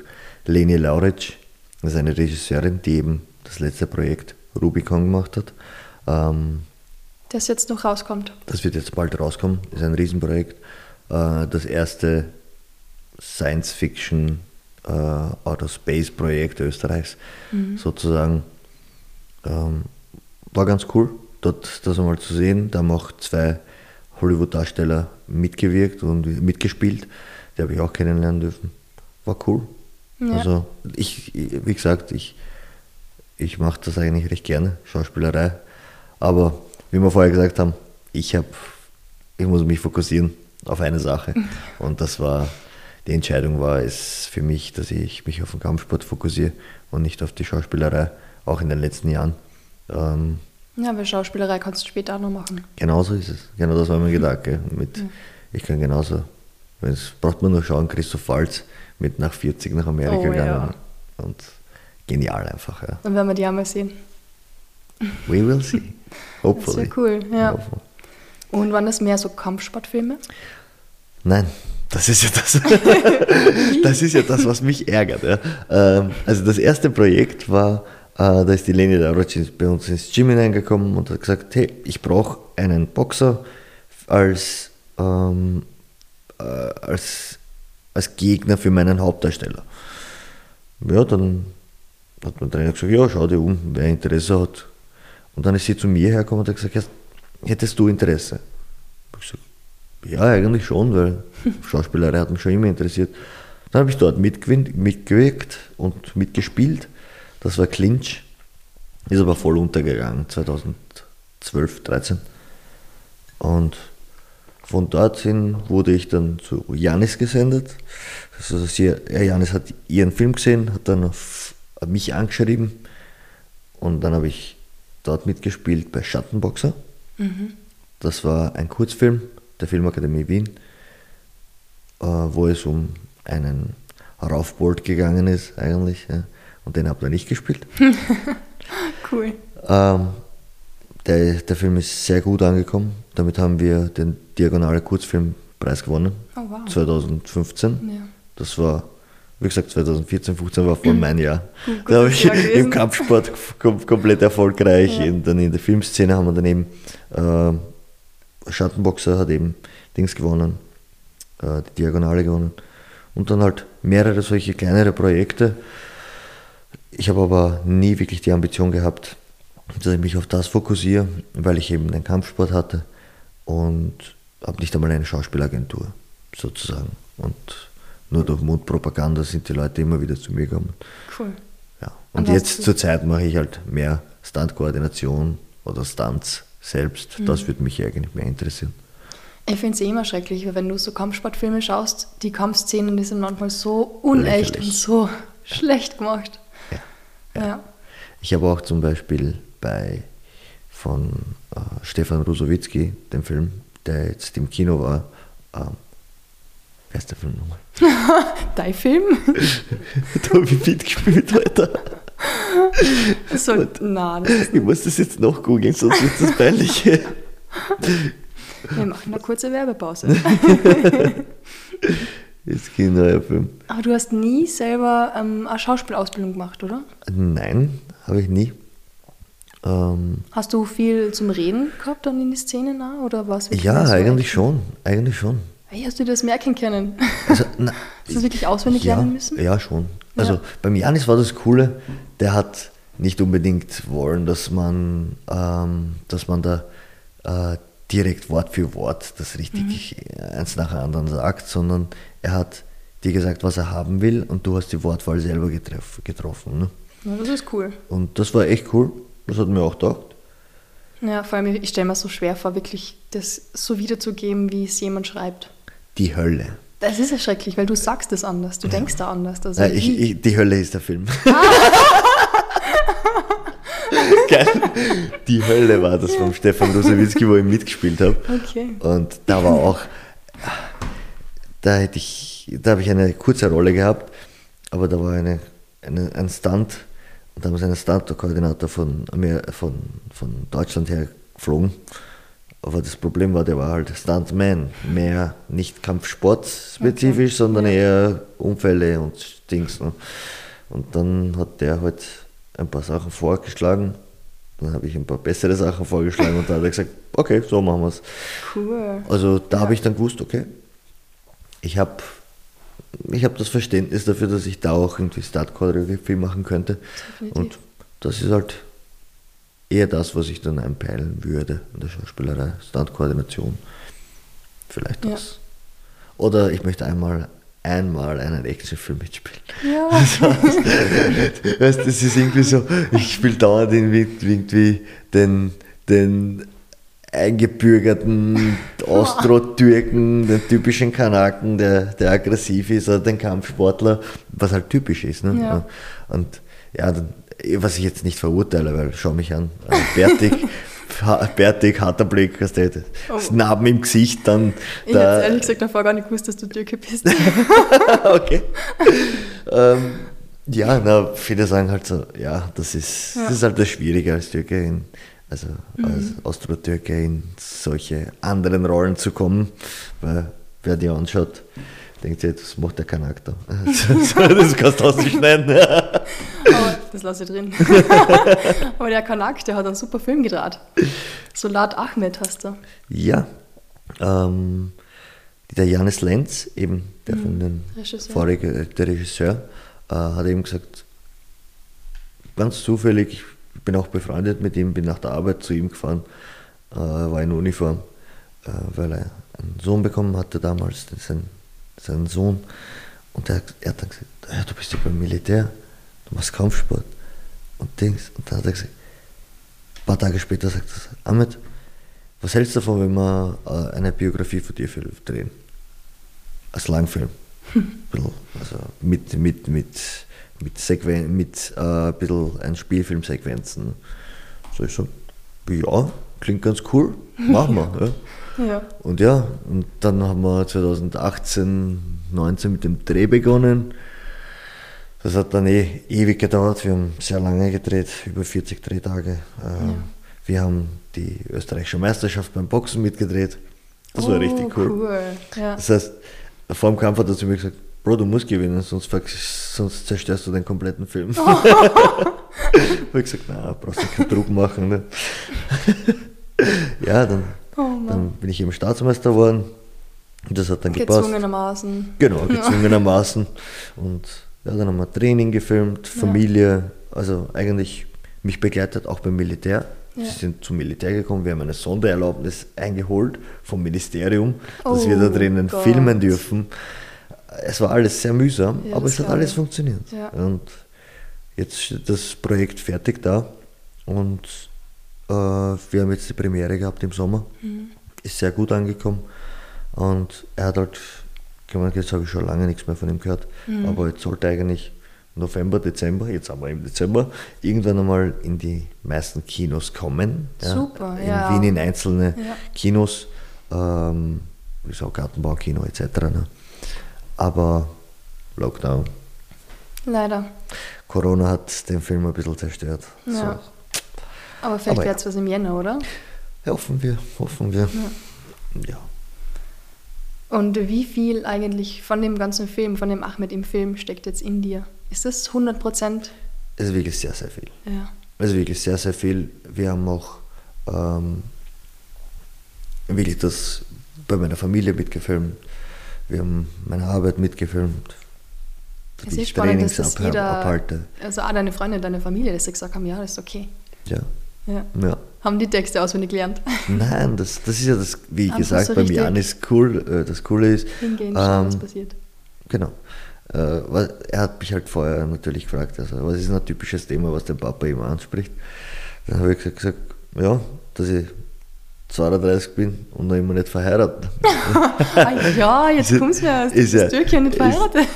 Leni Lauric. Das ist eine Regisseurin, die eben das letzte Projekt Rubicon gemacht hat. Ähm, das jetzt noch rauskommt. Das wird jetzt bald rauskommen. Das ist ein Riesenprojekt. Äh, das erste Science-Fiction äh, Outer Space Projekt Österreichs mhm. sozusagen. Ähm, war ganz cool, dort das einmal zu sehen. Da haben auch zwei Hollywood-Darsteller mitgewirkt und mitgespielt. Die habe ich auch kennenlernen dürfen. War cool. Ja. Also ich, wie gesagt, ich, ich mache das eigentlich recht gerne, Schauspielerei. Aber wie wir vorher gesagt haben, ich habe, ich muss mich fokussieren auf eine Sache. Und das war, die Entscheidung war es für mich, dass ich mich auf den Kampfsport fokussiere und nicht auf die Schauspielerei, auch in den letzten Jahren. Ähm, ja, weil Schauspielerei kannst du später auch noch machen. Genau so ist es. Genau das war mein Gedanke. Mit, ja. Ich kann genauso, es braucht man nur schauen, Christoph Waltz mit nach 40 nach Amerika oh, gegangen. Ja. Und genial einfach. Ja. Dann werden wir die einmal sehen. We will see. Hopefully. Das wäre cool, ja. Und waren das mehr so Kampfsportfilme? Nein, das ist ja das, das ist ja das, was mich ärgert. Ja. Ähm, also das erste Projekt war, äh, da ist die Leni Lauracin bei uns ins Gym hineingekommen und hat gesagt, hey, ich brauche einen Boxer als, ähm, äh, als, als Gegner für meinen Hauptdarsteller. Ja, dann hat mein Trainer gesagt, ja, schau dir um, wer Interesse hat, und dann ist sie zu mir hergekommen und hat gesagt, hättest du Interesse? Ich gesagt, ja, eigentlich schon, weil Schauspielerei hat mich schon immer interessiert. Dann habe ich dort mitgewirkt und mitgespielt. Das war Clinch. Ist aber voll untergegangen, 2012, 13. Und von dort hin wurde ich dann zu Janis gesendet. Also Janis hat ihren Film gesehen, hat dann auf mich angeschrieben und dann habe ich dort mitgespielt bei Schattenboxer. Mhm. Das war ein Kurzfilm der Filmakademie Wien, äh, wo es um einen Raufbold gegangen ist eigentlich. Ja. Und den habe ich nicht gespielt. cool. Ähm, der, der Film ist sehr gut angekommen. Damit haben wir den Diagonale Kurzfilmpreis gewonnen. Oh, wow. 2015. Ja. Das war wie gesagt, 2014, 15 war voll mein Jahr. Gut, da habe ich im Kampfsport kom komplett erfolgreich. Ja. dann in der Filmszene haben wir dann eben äh, Schattenboxer hat eben Dings gewonnen, äh, die Diagonale gewonnen. und dann halt mehrere solche kleinere Projekte. Ich habe aber nie wirklich die Ambition gehabt, dass ich mich auf das fokussiere, weil ich eben den Kampfsport hatte und habe nicht einmal eine Schauspielagentur sozusagen. Und nur durch Mundpropaganda sind die Leute immer wieder zu mir gekommen. Cool. Ja. Und, und jetzt zur Zeit mache ich halt mehr Stuntkoordination oder Stunts selbst. Mhm. Das würde mich eigentlich mehr interessieren. Ich finde es eh immer schrecklich, weil wenn du so Kampfsportfilme schaust, die Kampfszenen, die sind manchmal so unecht Lächerlich. und so schlecht gemacht. Ja. Ich habe auch zum Beispiel bei von äh, Stefan Rusowitzki, dem Film, der jetzt im Kino war, ähm, wer ist der Film nochmal? Dein Film? da habe ich mitgespielt, Alter. So, nein, ich muss das jetzt noch googeln, sonst wird das peinlich. Wir machen eine kurze Werbepause. Jetzt geht ein neuer Film. Aber du hast nie selber ähm, eine Schauspielausbildung gemacht, oder? Nein, habe ich nie. Ähm, hast du viel zum Reden gehabt dann in die Szene nah, oder was? Ja, eigentlich schon, eigentlich schon. Hey, hast du das merken können? Also, na, hast du das wirklich auswendig ja, lernen müssen? Ja, schon. Also ja. beim Janis war das Coole, der hat nicht unbedingt wollen, dass man, ähm, dass man da äh, direkt Wort für Wort das richtig mhm. eins nach dem anderen sagt, sondern er hat dir gesagt, was er haben will und du hast die Wortwahl selber getroff, getroffen. Ne? Ja, das ist cool. Und das war echt cool. Das hat mir auch gedacht. Ja, vor allem, ich stelle mir so schwer vor, wirklich das so wiederzugeben, wie es jemand schreibt. Die Hölle. Das ist ja schrecklich, weil du sagst es anders, du ja. denkst da anders. Also ja, ich, ich, die Hölle ist der Film. Ah. Geil. Die Hölle war das vom Stefan Rosewitzki, wo ich mitgespielt habe. Okay. Und da war auch, da hätte ich, da habe ich eine kurze Rolle gehabt, aber da war eine, eine ein Stunt und da haben sie einen Stunt-Koordinator von, von, von Deutschland her geflogen. Aber das Problem war, der war halt Stuntman, mehr nicht Kampfsport-spezifisch, okay. sondern eher Unfälle und Dings. Ne? Und dann hat der halt ein paar Sachen vorgeschlagen. Dann habe ich ein paar bessere Sachen vorgeschlagen und dann hat er gesagt, okay, so machen wir es. Cool. Also da ja. habe ich dann gewusst, okay, ich habe ich hab das Verständnis dafür, dass ich da auch irgendwie Start-Choreografie machen könnte. Definitiv. Und das ist halt eher das, was ich dann einpeilen würde in der Schauspielerei, Stunt-Koordination. Vielleicht das. Ja. Oder ich möchte einmal einmal einen Actionfilm mitspielen. Ja. Also, weißt, das ist irgendwie so, ich spiele dauernd irgendwie den, den eingebürgerten Austro-Türken, den typischen Kanaken, der, der aggressiv ist, oder den Kampfsportler, was halt typisch ist. Ne? Ja. Und ja, was ich jetzt nicht verurteile, weil schau mich an, also bärtig, bärtig, harter Blick, hast du, das oh. Narben im Gesicht, dann. Ich hätte ehrlich gesagt davor gar nicht gewusst, dass du Türke bist. okay. ähm, ja, na, viele sagen halt so, ja, das ist, ja. das ist halt das Schwierige als Türke, in, also mhm. als Austro-Türke in solche anderen Rollen zu kommen, weil wer die anschaut, denkt sich, das macht der Charakter. das kannst du ausschneiden. Aber das lasse ich drin. Aber der Kanak, der hat einen super Film gedreht. Solat Ahmed hast du. Ja. Ähm, der Janis Lenz, eben der mhm. von den vorigen, der Regisseur, äh, hat eben gesagt, ganz zufällig, bin auch befreundet mit ihm, bin nach der Arbeit zu ihm gefahren, äh, war in Uniform, äh, weil er einen Sohn bekommen hatte damals, sein seinen Sohn. Und er, er hat dann gesagt, ja, du bist ja beim Militär, du machst Kampfsport und Dings. Und dann hat er gesagt, ein paar Tage später sagt er, Ahmed, was hältst du davon, wenn wir äh, eine Biografie von dir drehen? Als Langfilm. also mit, mit, mit, mit, Sequen mit äh, ein bisschen ein Spielfilmsequenzen. So ich so, ja, klingt ganz cool, machen wir. Ja. Ja. Und ja, und dann haben wir 2018, 19 mit dem Dreh begonnen. Das hat dann eh ewig gedauert. Wir haben sehr lange gedreht, über 40 Drehtage. Ähm, ja. Wir haben die österreichische Meisterschaft beim Boxen mitgedreht. Das oh, war richtig cool. cool. Ja. Das heißt, vor dem Kampf hat er zu mir gesagt, Bro, du musst gewinnen, sonst, sonst zerstörst du den kompletten Film. Oh. habe ich gesagt, na, brauchst du keinen Druck machen. Ne? ja, dann Oh dann bin ich eben Staatsmeister geworden. Das hat dann gepasst. Gezwungenermaßen. Genau, gezwungenermaßen. Und ja, dann haben wir Training gefilmt, Familie, also eigentlich mich begleitet, auch beim Militär. Ja. Sie sind zum Militär gekommen, wir haben eine Sondererlaubnis eingeholt vom Ministerium, dass wir da Oh drinnen Gott. filmen dürfen. Es war alles sehr mühsam, Ja, aber es hat alles ich. funktioniert. Ja. Und jetzt steht das Projekt fertig da und äh, wir haben jetzt die Premiere gehabt im Sommer. Mhm. Ist sehr gut angekommen und er hat halt gemeint, jetzt habe ich schon lange nichts mehr von ihm gehört, Mhm. aber jetzt sollte eigentlich November, Dezember, jetzt haben wir im Dezember, irgendwann einmal in die meisten Kinos kommen. Super, in ja. Wien in einzelne Ja. Kinos, ähm, wie so Gartenbaukino etc. Ne? Aber Lockdown, Leider. Corona hat den Film ein bisschen zerstört. Ja. Aber vielleicht Aber ja. wird es was im Jänner, oder? So, hoffen wir, hoffen wir. Ja. Und wie viel eigentlich von dem ganzen Film, von dem Ahmed im Film, steckt jetzt in dir? Ist das 100 Prozent? Es ist wirklich sehr, sehr viel. Ja. Also wirklich sehr, sehr viel. Wir haben auch ähm, wirklich das bei meiner Familie mitgefilmt. Wir haben meine Arbeit mitgefilmt. Es ist spannend, dass das Trainings jeder, abhalte. also auch deine Freunde, deine Familie, dass sie gesagt haben, ja, das ist okay. Ja. Ja. ja. Haben die Texte auswendig gelernt. Nein, das, das ist ja das, wie Einfach gesagt, so beim Jan ist cool. Äh, das Coole ist, Hingehen, schauen, was ähm, passiert. Genau. Äh, er hat mich halt vorher natürlich gefragt, also, was ist ein typisches Thema, was den Papa immer anspricht. Dann habe ich gesagt, gesagt, ja, dass ich 32 bin und noch immer nicht verheiratet. Ah, ja, jetzt Ist- kommst du mir aus ja- Türkchen nicht ist- verheiratet.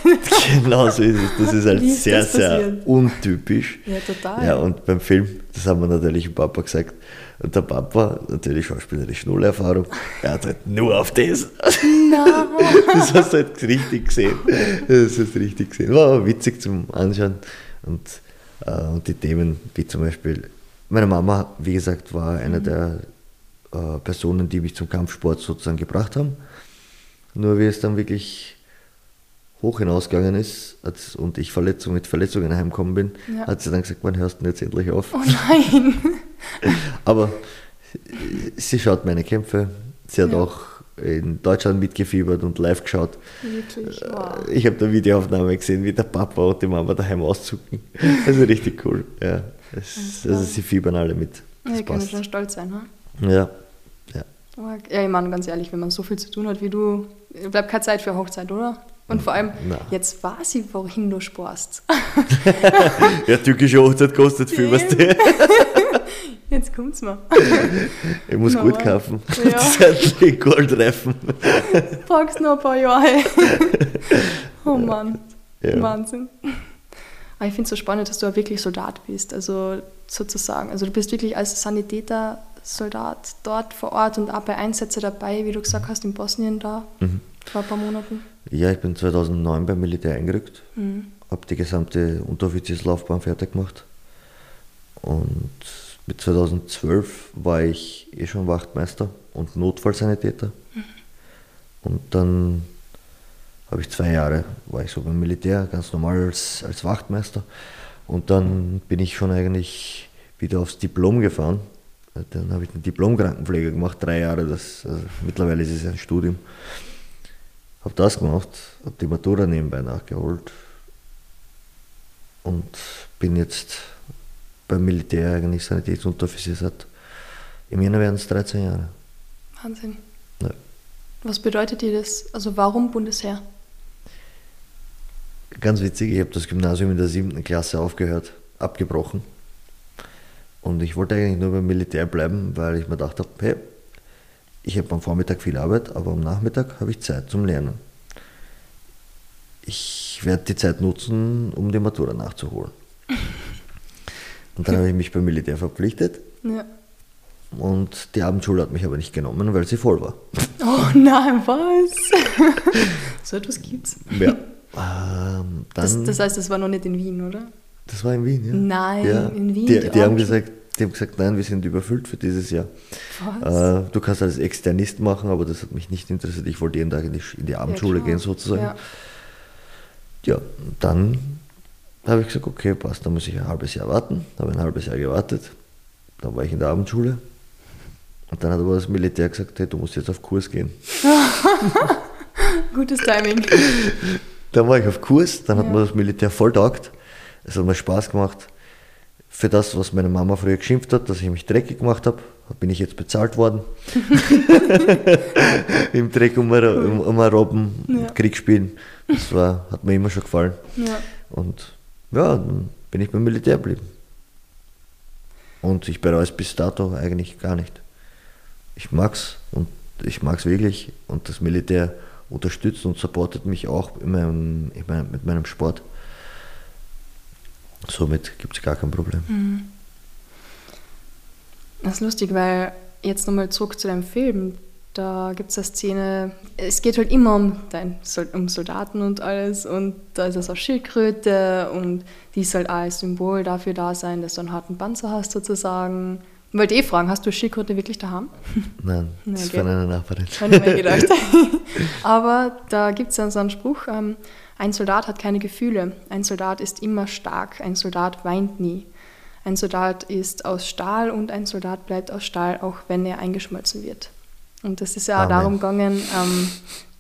genau so ist es. Das ist halt ist sehr, sehr untypisch. Ja, total. Ja, und beim Film, das haben wir natürlich dem Papa gesagt. Und der Papa, natürlich schauspielerisch null Erfahrung, er hat halt nur auf das. Das hast du halt richtig gesehen. Das hast du richtig gesehen. War aber witzig zum Anschauen. Und, äh, und die Themen, wie zum Beispiel, meine Mama, wie gesagt, war eine der äh, Personen, die mich zum Kampfsport sozusagen gebracht haben. Nur wie es dann wirklich hoch hinausgegangen ist als, und ich Verletzung mit Verletzungen heimgekommen bin, Ja. hat sie dann gesagt, wann hörst du denn jetzt endlich auf? Oh nein. Aber sie schaut meine Kämpfe. Sie hat Ja. auch in Deutschland mitgefiebert und live geschaut. Wirklich, wow. Ich habe da Videoaufnahme gesehen, wie der Papa und die Mama daheim auszucken. Also richtig cool. Ja, es, also sie fiebern alle mit. Ja, Das ich kann passt. schon stolz sein. Ne? Ja, ja. Ja, ich meine, ganz ehrlich, wenn man so viel zu tun hat wie du, bleibt keine Zeit für Hochzeit, oder? Und vor allem, Na. jetzt weiß ich, wohin du sporst. ja, türkische Hochzeit kostet viel, was du. Jetzt kommt's mir. Ich muss Na, gut kaufen. Ja. Die zeitlichen Goldreifen. Brauchst noch ein paar Jahre. oh Mann, Ja. Wahnsinn. Aber ich finde es so spannend, dass du auch wirklich Soldat bist, also sozusagen. Also du bist wirklich als Sanitäter Soldat dort vor Ort und auch bei Einsätzen dabei, wie du gesagt hast, in Bosnien da Mhm. vor ein paar Monaten. Ja, ich bin 2009 beim Militär eingerückt. Mhm. habe die gesamte Unteroffizierslaufbahn fertig gemacht. Und mit 2012 war ich eh schon Wachtmeister und Notfallsanitäter. Und dann habe ich zwei Jahre, war ich so beim Militär, ganz normal als, als Wachtmeister. Und dann bin ich schon eigentlich wieder aufs Diplom gefahren. Dann habe ich den Diplom-Krankenpfleger gemacht, drei Jahre. Das, also mittlerweile ist es ein Studium. Habe das gemacht, habe die Matura nebenbei nachgeholt und bin jetzt beim Militär eigentlich Sanitätsunteroffizier seit im Jänner werden es 13 Jahre. Wahnsinn. Ja. Was bedeutet dir das? Also warum Bundesheer? Ganz witzig, ich habe das Gymnasium in der siebten Klasse aufgehört, abgebrochen. Und ich wollte eigentlich nur beim Militär bleiben, weil ich mir gedacht habe, hey, ich habe am Vormittag viel Arbeit, aber am Nachmittag habe ich Zeit zum Lernen. Ich werde die Zeit nutzen, um die Matura nachzuholen. Und dann habe ich mich beim Militär verpflichtet Ja. und die Abendschule hat mich aber nicht genommen, weil sie voll war. Oh nein, was? so etwas gibt's. Ja. Ähm, Das, das heißt, das war noch nicht in Wien, oder? Das war in Wien, ja? Nein, ja. in Wien, Die, die die, haben gesagt, die haben gesagt, nein, wir sind überfüllt für dieses Jahr. Äh, du kannst als Externist machen, aber das hat mich nicht interessiert. Ich wollte jeden Tag in die, in die Abendschule klar. gehen, sozusagen. Ja. Ja, dann habe ich gesagt, okay, passt, dann muss ich ein halbes Jahr warten. Habe ein halbes Jahr gewartet. Dann war ich in der Abendschule. Und dann hat aber das Militär gesagt, hey, du musst jetzt auf Kurs gehen. Gutes Timing. Dann war ich auf Kurs, dann hat mir das Militär voll taugt. Es hat mir Spaß gemacht. Für das, was meine Mama früher geschimpft hat, dass ich mich dreckig gemacht habe, bin ich jetzt bezahlt worden. Im Dreck um, um, um Robben, ja. Krieg spielen. Das war, hat mir immer schon gefallen. Ja. Und ja, dann bin ich beim Militär geblieben. Und ich bereue es bis dato eigentlich gar nicht. Ich mag's und ich mag's wirklich und das Militär unterstützt und supportet mich auch in meinem, in meinem, mit meinem Sport. Somit gibt es gar kein Problem. Mhm. Das ist lustig, weil jetzt nochmal zurück zu deinem Film. Da gibt es eine Szene, es geht halt immer um, dein, um Soldaten und alles und da ist es auch Schildkröte und die soll halt als Symbol dafür da sein, dass du einen harten Panzer hast sozusagen. Wollte eh fragen, hast du Schildkröte wirklich daheim? Nein, das okay. ist von einer Nachbarin. Habe ich mir gedacht. Aber da gibt es dann so einen Spruch, ähm, ein Soldat hat keine Gefühle, ein Soldat ist immer stark, ein Soldat weint nie. Ein Soldat ist aus Stahl und ein Soldat bleibt aus Stahl, auch wenn er eingeschmolzen wird. Und das ist ja auch darum gegangen, ähm,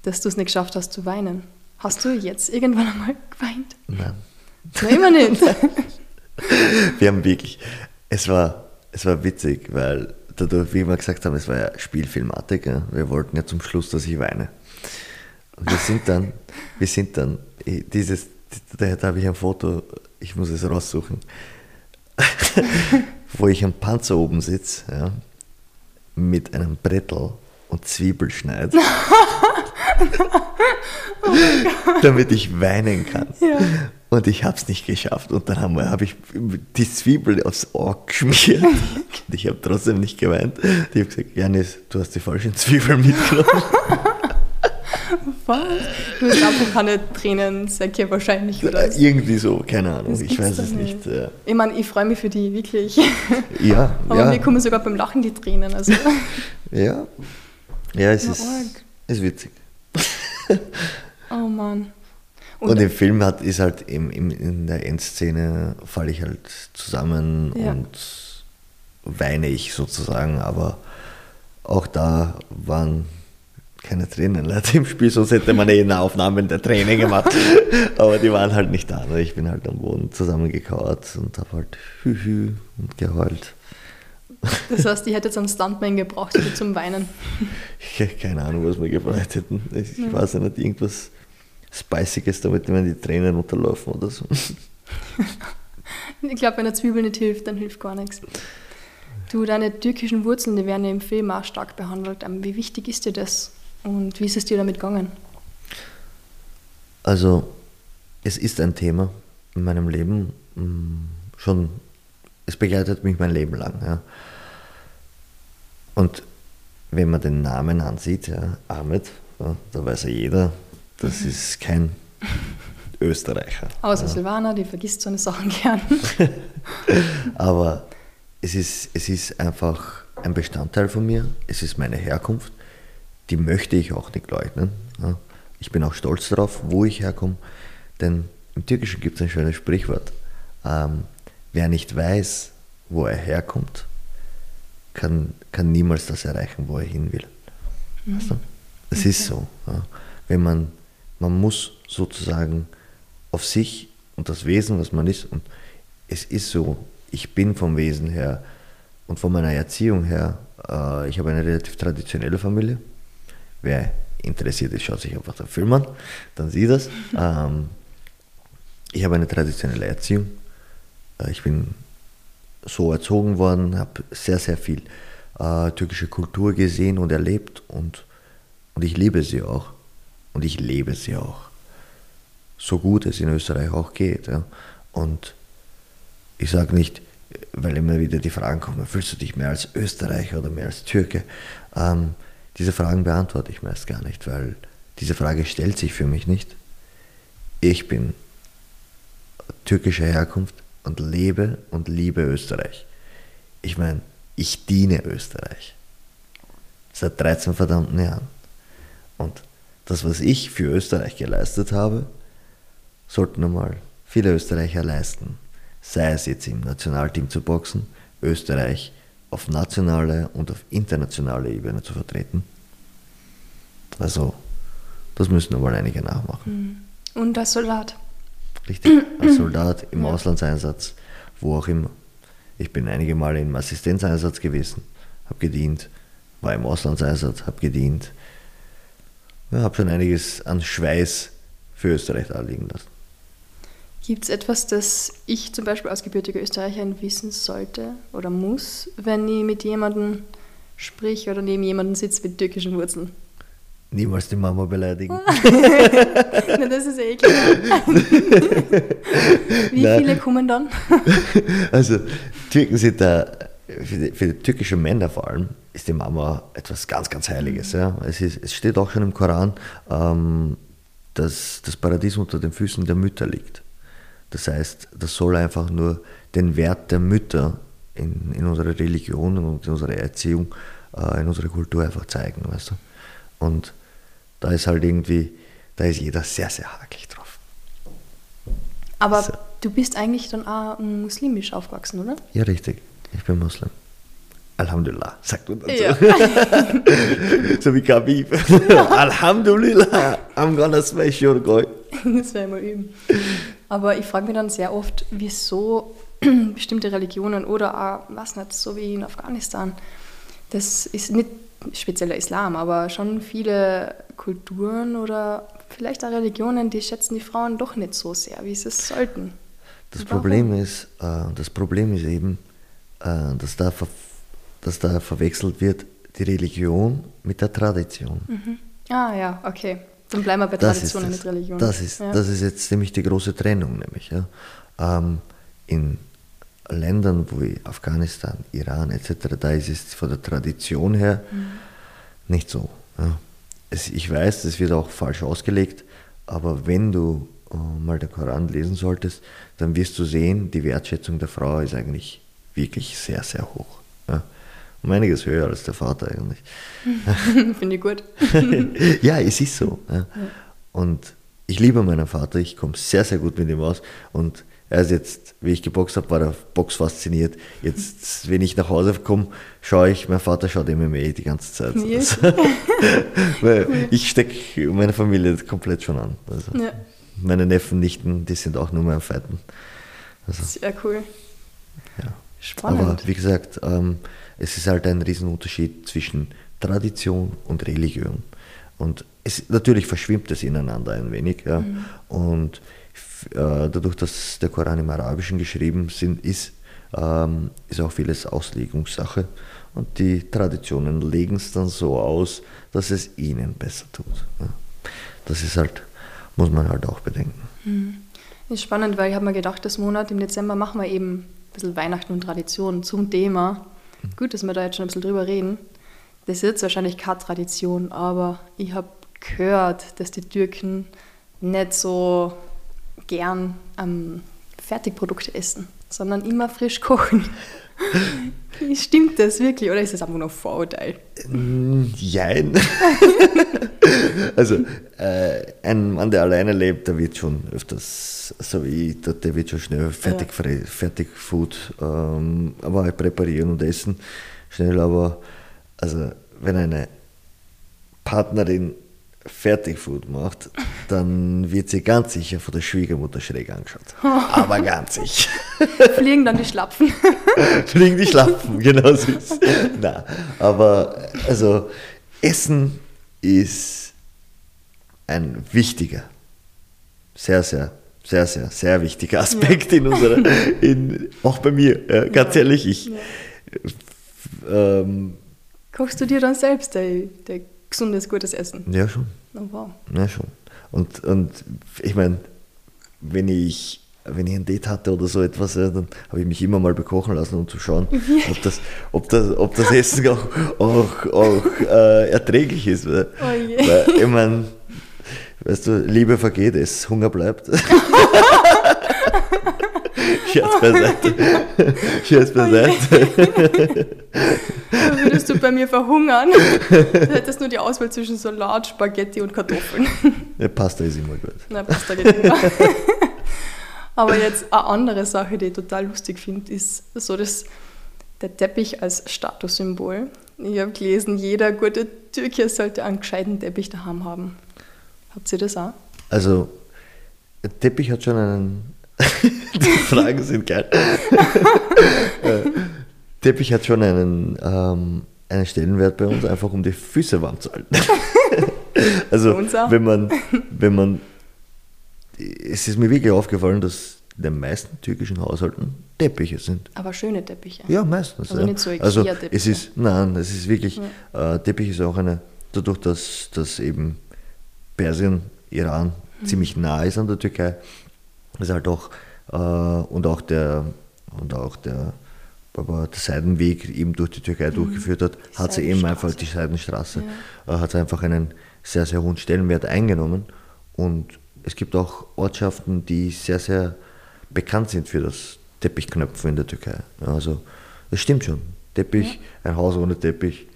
dass du es nicht geschafft hast zu weinen. Hast du jetzt irgendwann einmal geweint? Nein. Nein, immer nicht. wir haben wirklich, es war, es war witzig, weil dadurch, wie wir gesagt haben, es war ja Spielfilmatik. Ja. Wir wollten ja zum Schluss, dass ich weine. Und wir sind dann, wir sind dann, dieses, da, da habe ich ein Foto, ich muss es raussuchen, wo ich am Panzer oben sitze, ja, mit einem Brettel und Zwiebel schneide. oh damit ich weinen kann. Ja. Und ich habe es nicht geschafft. Und dann habe hab ich die Zwiebel aufs Ohr geschmiert. und ich habe trotzdem nicht geweint. Die habe gesagt, Janis, du hast die falschen Zwiebeln mitgenommen. Was? Du hast einfach keine Tränensäcke wahrscheinlich, oder? Irgendwie so, keine Ahnung, das ich weiß es nicht. nicht. Ja. Ich meine, ich freue mich für die wirklich. Ja, Aber ja. mir kommen sogar beim Lachen die Tränen. Also. Ja, ja, es ist, ist witzig. oh Mann. Und, und im Film hat, ist halt im, im, in der Endszene falle ich halt zusammen ja. und weine ich sozusagen, aber auch da waren keine Tränen leider im Spiel, sonst hätte man eh eine Aufnahme der Tränen gemacht. aber die waren halt nicht da. Ich bin halt am Boden zusammengekauert und habe halt hü, und geheult. Das heißt, ich hätte jetzt einen Stuntman gebraucht zum Weinen. Keine Ahnung, was wir gebraucht hätten. Ich ja. weiß ja nicht, irgendwas Spiciges, damit mir die Tränen unterlaufen oder so. ich glaube, wenn eine Zwiebel nicht hilft, dann hilft gar nichts. Du, deine türkischen Wurzeln, die werden ja im Film auch stark behandelt. Ähm, wie wichtig ist dir das und wie ist es dir damit gegangen? Also, es ist ein Thema in meinem Leben. Mm, schon, es begleitet mich mein Leben lang. Ja. Und wenn man den Namen ansieht, ja, Ahmed, ja, da weiß ja jeder, das mhm. ist kein Österreicher. Außer ja. Silvana, die vergisst so eine Sachen gern. Aber es ist, es ist einfach ein Bestandteil von mir, es ist meine Herkunft, die möchte ich auch nicht leugnen. Ja. Ich bin auch stolz darauf, wo ich herkomme, denn im Türkischen gibt es ein schönes Sprichwort. Ähm, wer nicht weiß, wo er herkommt, kann, kann niemals das erreichen, wo er hin will. Mhm. Weißt du? Es okay. ist so. Ja. Wenn man, man muss sozusagen auf sich und das Wesen, was man ist, und es ist so, ich bin vom Wesen her und von meiner Erziehung her, äh, ich habe eine relativ traditionelle Familie. Wer interessiert ist, schaut sich einfach den Film an, dann sieht das. Ähm, ich habe eine traditionelle Erziehung. Äh, ich bin so erzogen worden, habe sehr, sehr viel äh, türkische Kultur gesehen und erlebt und, und ich liebe sie auch. Und ich lebe sie auch. So gut es in Österreich auch geht. Ja. Und ich sage nicht, weil immer wieder die Fragen kommen, fühlst du dich mehr als Österreicher oder mehr als Türke? Ähm, diese Fragen beantworte ich meist gar nicht, weil diese Frage stellt sich für mich nicht. Ich bin türkischer Herkunft, und lebe und liebe Österreich. Ich meine, ich diene Österreich. Seit 13 verdammten Jahren. Und das, was ich für Österreich geleistet habe, sollten einmal viele Österreicher leisten. Sei es jetzt im Nationalteam zu boxen, Österreich auf nationaler und auf internationaler Ebene zu vertreten. Also, Das müssen aber einige nachmachen. Mhm. Und als Soldat. Richtig, als Soldat im. Auslandseinsatz, wo auch immer. Ich bin einige Male im Assistenzeinsatz gewesen, habe gedient, war im Auslandseinsatz, habe gedient. Ja, habe schon einiges an Schweiß für Österreich da liegen lassen. Gibt es etwas, das ich zum Beispiel als gebürtiger Österreicherin wissen sollte oder muss, wenn ich mit jemandem sprich oder neben jemandem sitze mit türkischen Wurzeln? Niemals die Mama beleidigen. Na, das ist eh klar. Wie Nein. viele kommen dann? also, Türken sind da, für die, für die türkische Männer vor allem, ist die Mama etwas ganz, ganz Heiliges. Ja. Es, ist, es steht auch schon im Koran, ähm, dass das Paradies unter den Füßen der Mütter liegt. Das heißt, das soll einfach nur den Wert der Mütter in, in unserer Religion und in unserer Erziehung, äh, in unserer Kultur einfach zeigen, weißt du. Und da ist halt irgendwie, da ist jeder sehr, sehr hakelig drauf. Aber so. du bist eigentlich dann auch muslimisch aufgewachsen, oder? Ja, richtig. Ich bin Muslim. Alhamdulillah, sagt man dazu. Ja. so wie Khabib. Alhamdulillah, I'm gonna smash your guy. Das werden wir üben. Aber ich frage mich dann sehr oft, wieso bestimmte Religionen oder auch, was nicht, so wie in Afghanistan, das ist nicht spezieller Islam, aber schon viele Kulturen oder vielleicht auch Religionen, die schätzen die Frauen doch nicht so sehr, wie sie es sollten. Das Problem ist, äh, das Problem ist eben, dass, da dass da verwechselt wird die Religion mit der Tradition. Mhm. Ah ja, okay. Dann bleiben wir bei das Traditionen mit Religion. Das ist, ja. das ist jetzt nämlich die große Trennung, nämlich. Ja. Ähm, in Ländern wie Afghanistan, Iran etc., da ist es von der Tradition her mhm. nicht so. Ja. Es, ich weiß, das wird auch falsch ausgelegt, aber wenn du äh, mal den Koran lesen solltest, dann wirst du sehen, die Wertschätzung der Frau ist eigentlich wirklich sehr, sehr hoch. Ja. Um einiges höher als der Vater eigentlich. Finde ich gut. ja, es ist so. Ja. Und ich liebe meinen Vater, ich komme sehr, sehr gut mit ihm aus. Und er ist jetzt, wie ich geboxt habe, war der Box fasziniert. Jetzt, wenn ich nach Hause komme, schaue ich, mein Vater schaut MMA die ganze Zeit. Yes. Also, ich stecke meine Familie komplett schon an. Also, ja. Meine Neffen, Nichten, die sind auch nur mehr am Fighten. Also, Sehr cool. Ja. Spannend. Aber wie gesagt, ähm, es ist halt ein Riesenunterschied zwischen Tradition und Religion. Und es, natürlich verschwimmt es ineinander ein wenig. Ja. Mhm. Und äh, dadurch, dass der Koran im Arabischen geschrieben sind, ist, ähm, ist auch vieles Auslegungssache. Und die Traditionen legen es dann so aus, dass es ihnen besser tut. Ja. Das ist halt, muss man halt auch bedenken. Mhm. Ist spannend, weil ich habe mir gedacht, das Monat im Dezember machen wir eben bisschen Weihnachten und Tradition zum Thema. Gut, dass wir da jetzt schon ein bisschen drüber reden. Das ist jetzt wahrscheinlich keine Tradition, aber ich habe gehört, dass die Türken nicht so gern ähm, Fertigprodukte essen, sondern immer frisch kochen. Stimmt das wirklich oder ist das einfach nur ein Vorurteil? Jein. also äh, ein Mann, der alleine lebt, der wird schon öfters, so wie ich, der, wird schon schnell fertig, ja. fertig Food ähm, aber halt präparieren und essen schnell, aber also wenn eine Partnerin Fertigfood macht, dann wird sie ganz sicher von der Schwiegermutter schräg angeschaut. Aber ganz sicher. Fliegen dann die Schlapfen. Fliegen die Schlapfen, genau so ist Nein, aber also Essen ist ein wichtiger, sehr, sehr, sehr, sehr, sehr wichtiger Aspekt ja. in unserer, in, auch bei mir, ja, ganz ja. ehrlich, ich. Ähm, Kochst du dir dann selbst der, der gesundes, gutes Essen. Ja, schon. Oh, wow. Ja, schon. Und, und ich meine, wenn ich, wenn ich ein Date hatte oder so etwas, dann habe ich mich immer mal bekochen lassen, um zu schauen, ob das, ob das, ob das Essen auch, auch, auch äh, erträglich ist. Weil, oh je. Weil, ich meine, weißt du, Liebe vergeht es, Hunger bleibt. Scherz beiseite. Scherz beiseite. Würdest du bei mir verhungern? Du hättest nur die Auswahl zwischen Salat, Spaghetti und Kartoffeln. Ja, Pasta ist immer gut. Nein, Pasta geht immer. Aber jetzt eine andere Sache, die ich total lustig finde, ist so das, der Teppich als Statussymbol. Ich habe gelesen, jeder gute Türke sollte einen gescheiten Teppich daheim haben. Habt ihr das auch? Also, der Teppich hat schon einen. die Fragen sind geil. Äh, Teppich hat schon einen, ähm, einen Stellenwert bei uns, einfach um die Füße warm zu halten. also, wenn man, wenn man. Es ist mir wirklich aufgefallen, dass in den meisten türkischen Haushalten Teppiche sind. Aber schöne Teppiche. Ja, meistens. Also ja. nicht so Also es ist, nein, es ist wirklich, ja. äh, Teppich ist auch eine, dadurch, dass, dass eben Persien, Iran mhm. ziemlich nah ist an der Türkei, ist halt auch, äh, und auch der, und auch der, aber der Seidenweg eben durch die Türkei mhm. durchgeführt hat, die hat sie eben einfach die Seidenstraße, ja. äh, hat einfach einen sehr, sehr hohen Stellenwert eingenommen. Und es gibt auch Ortschaften, die sehr, sehr bekannt sind für das Teppichknöpfen in der Türkei. Also das stimmt schon. Teppich, ja. ein Haus ohne Teppich.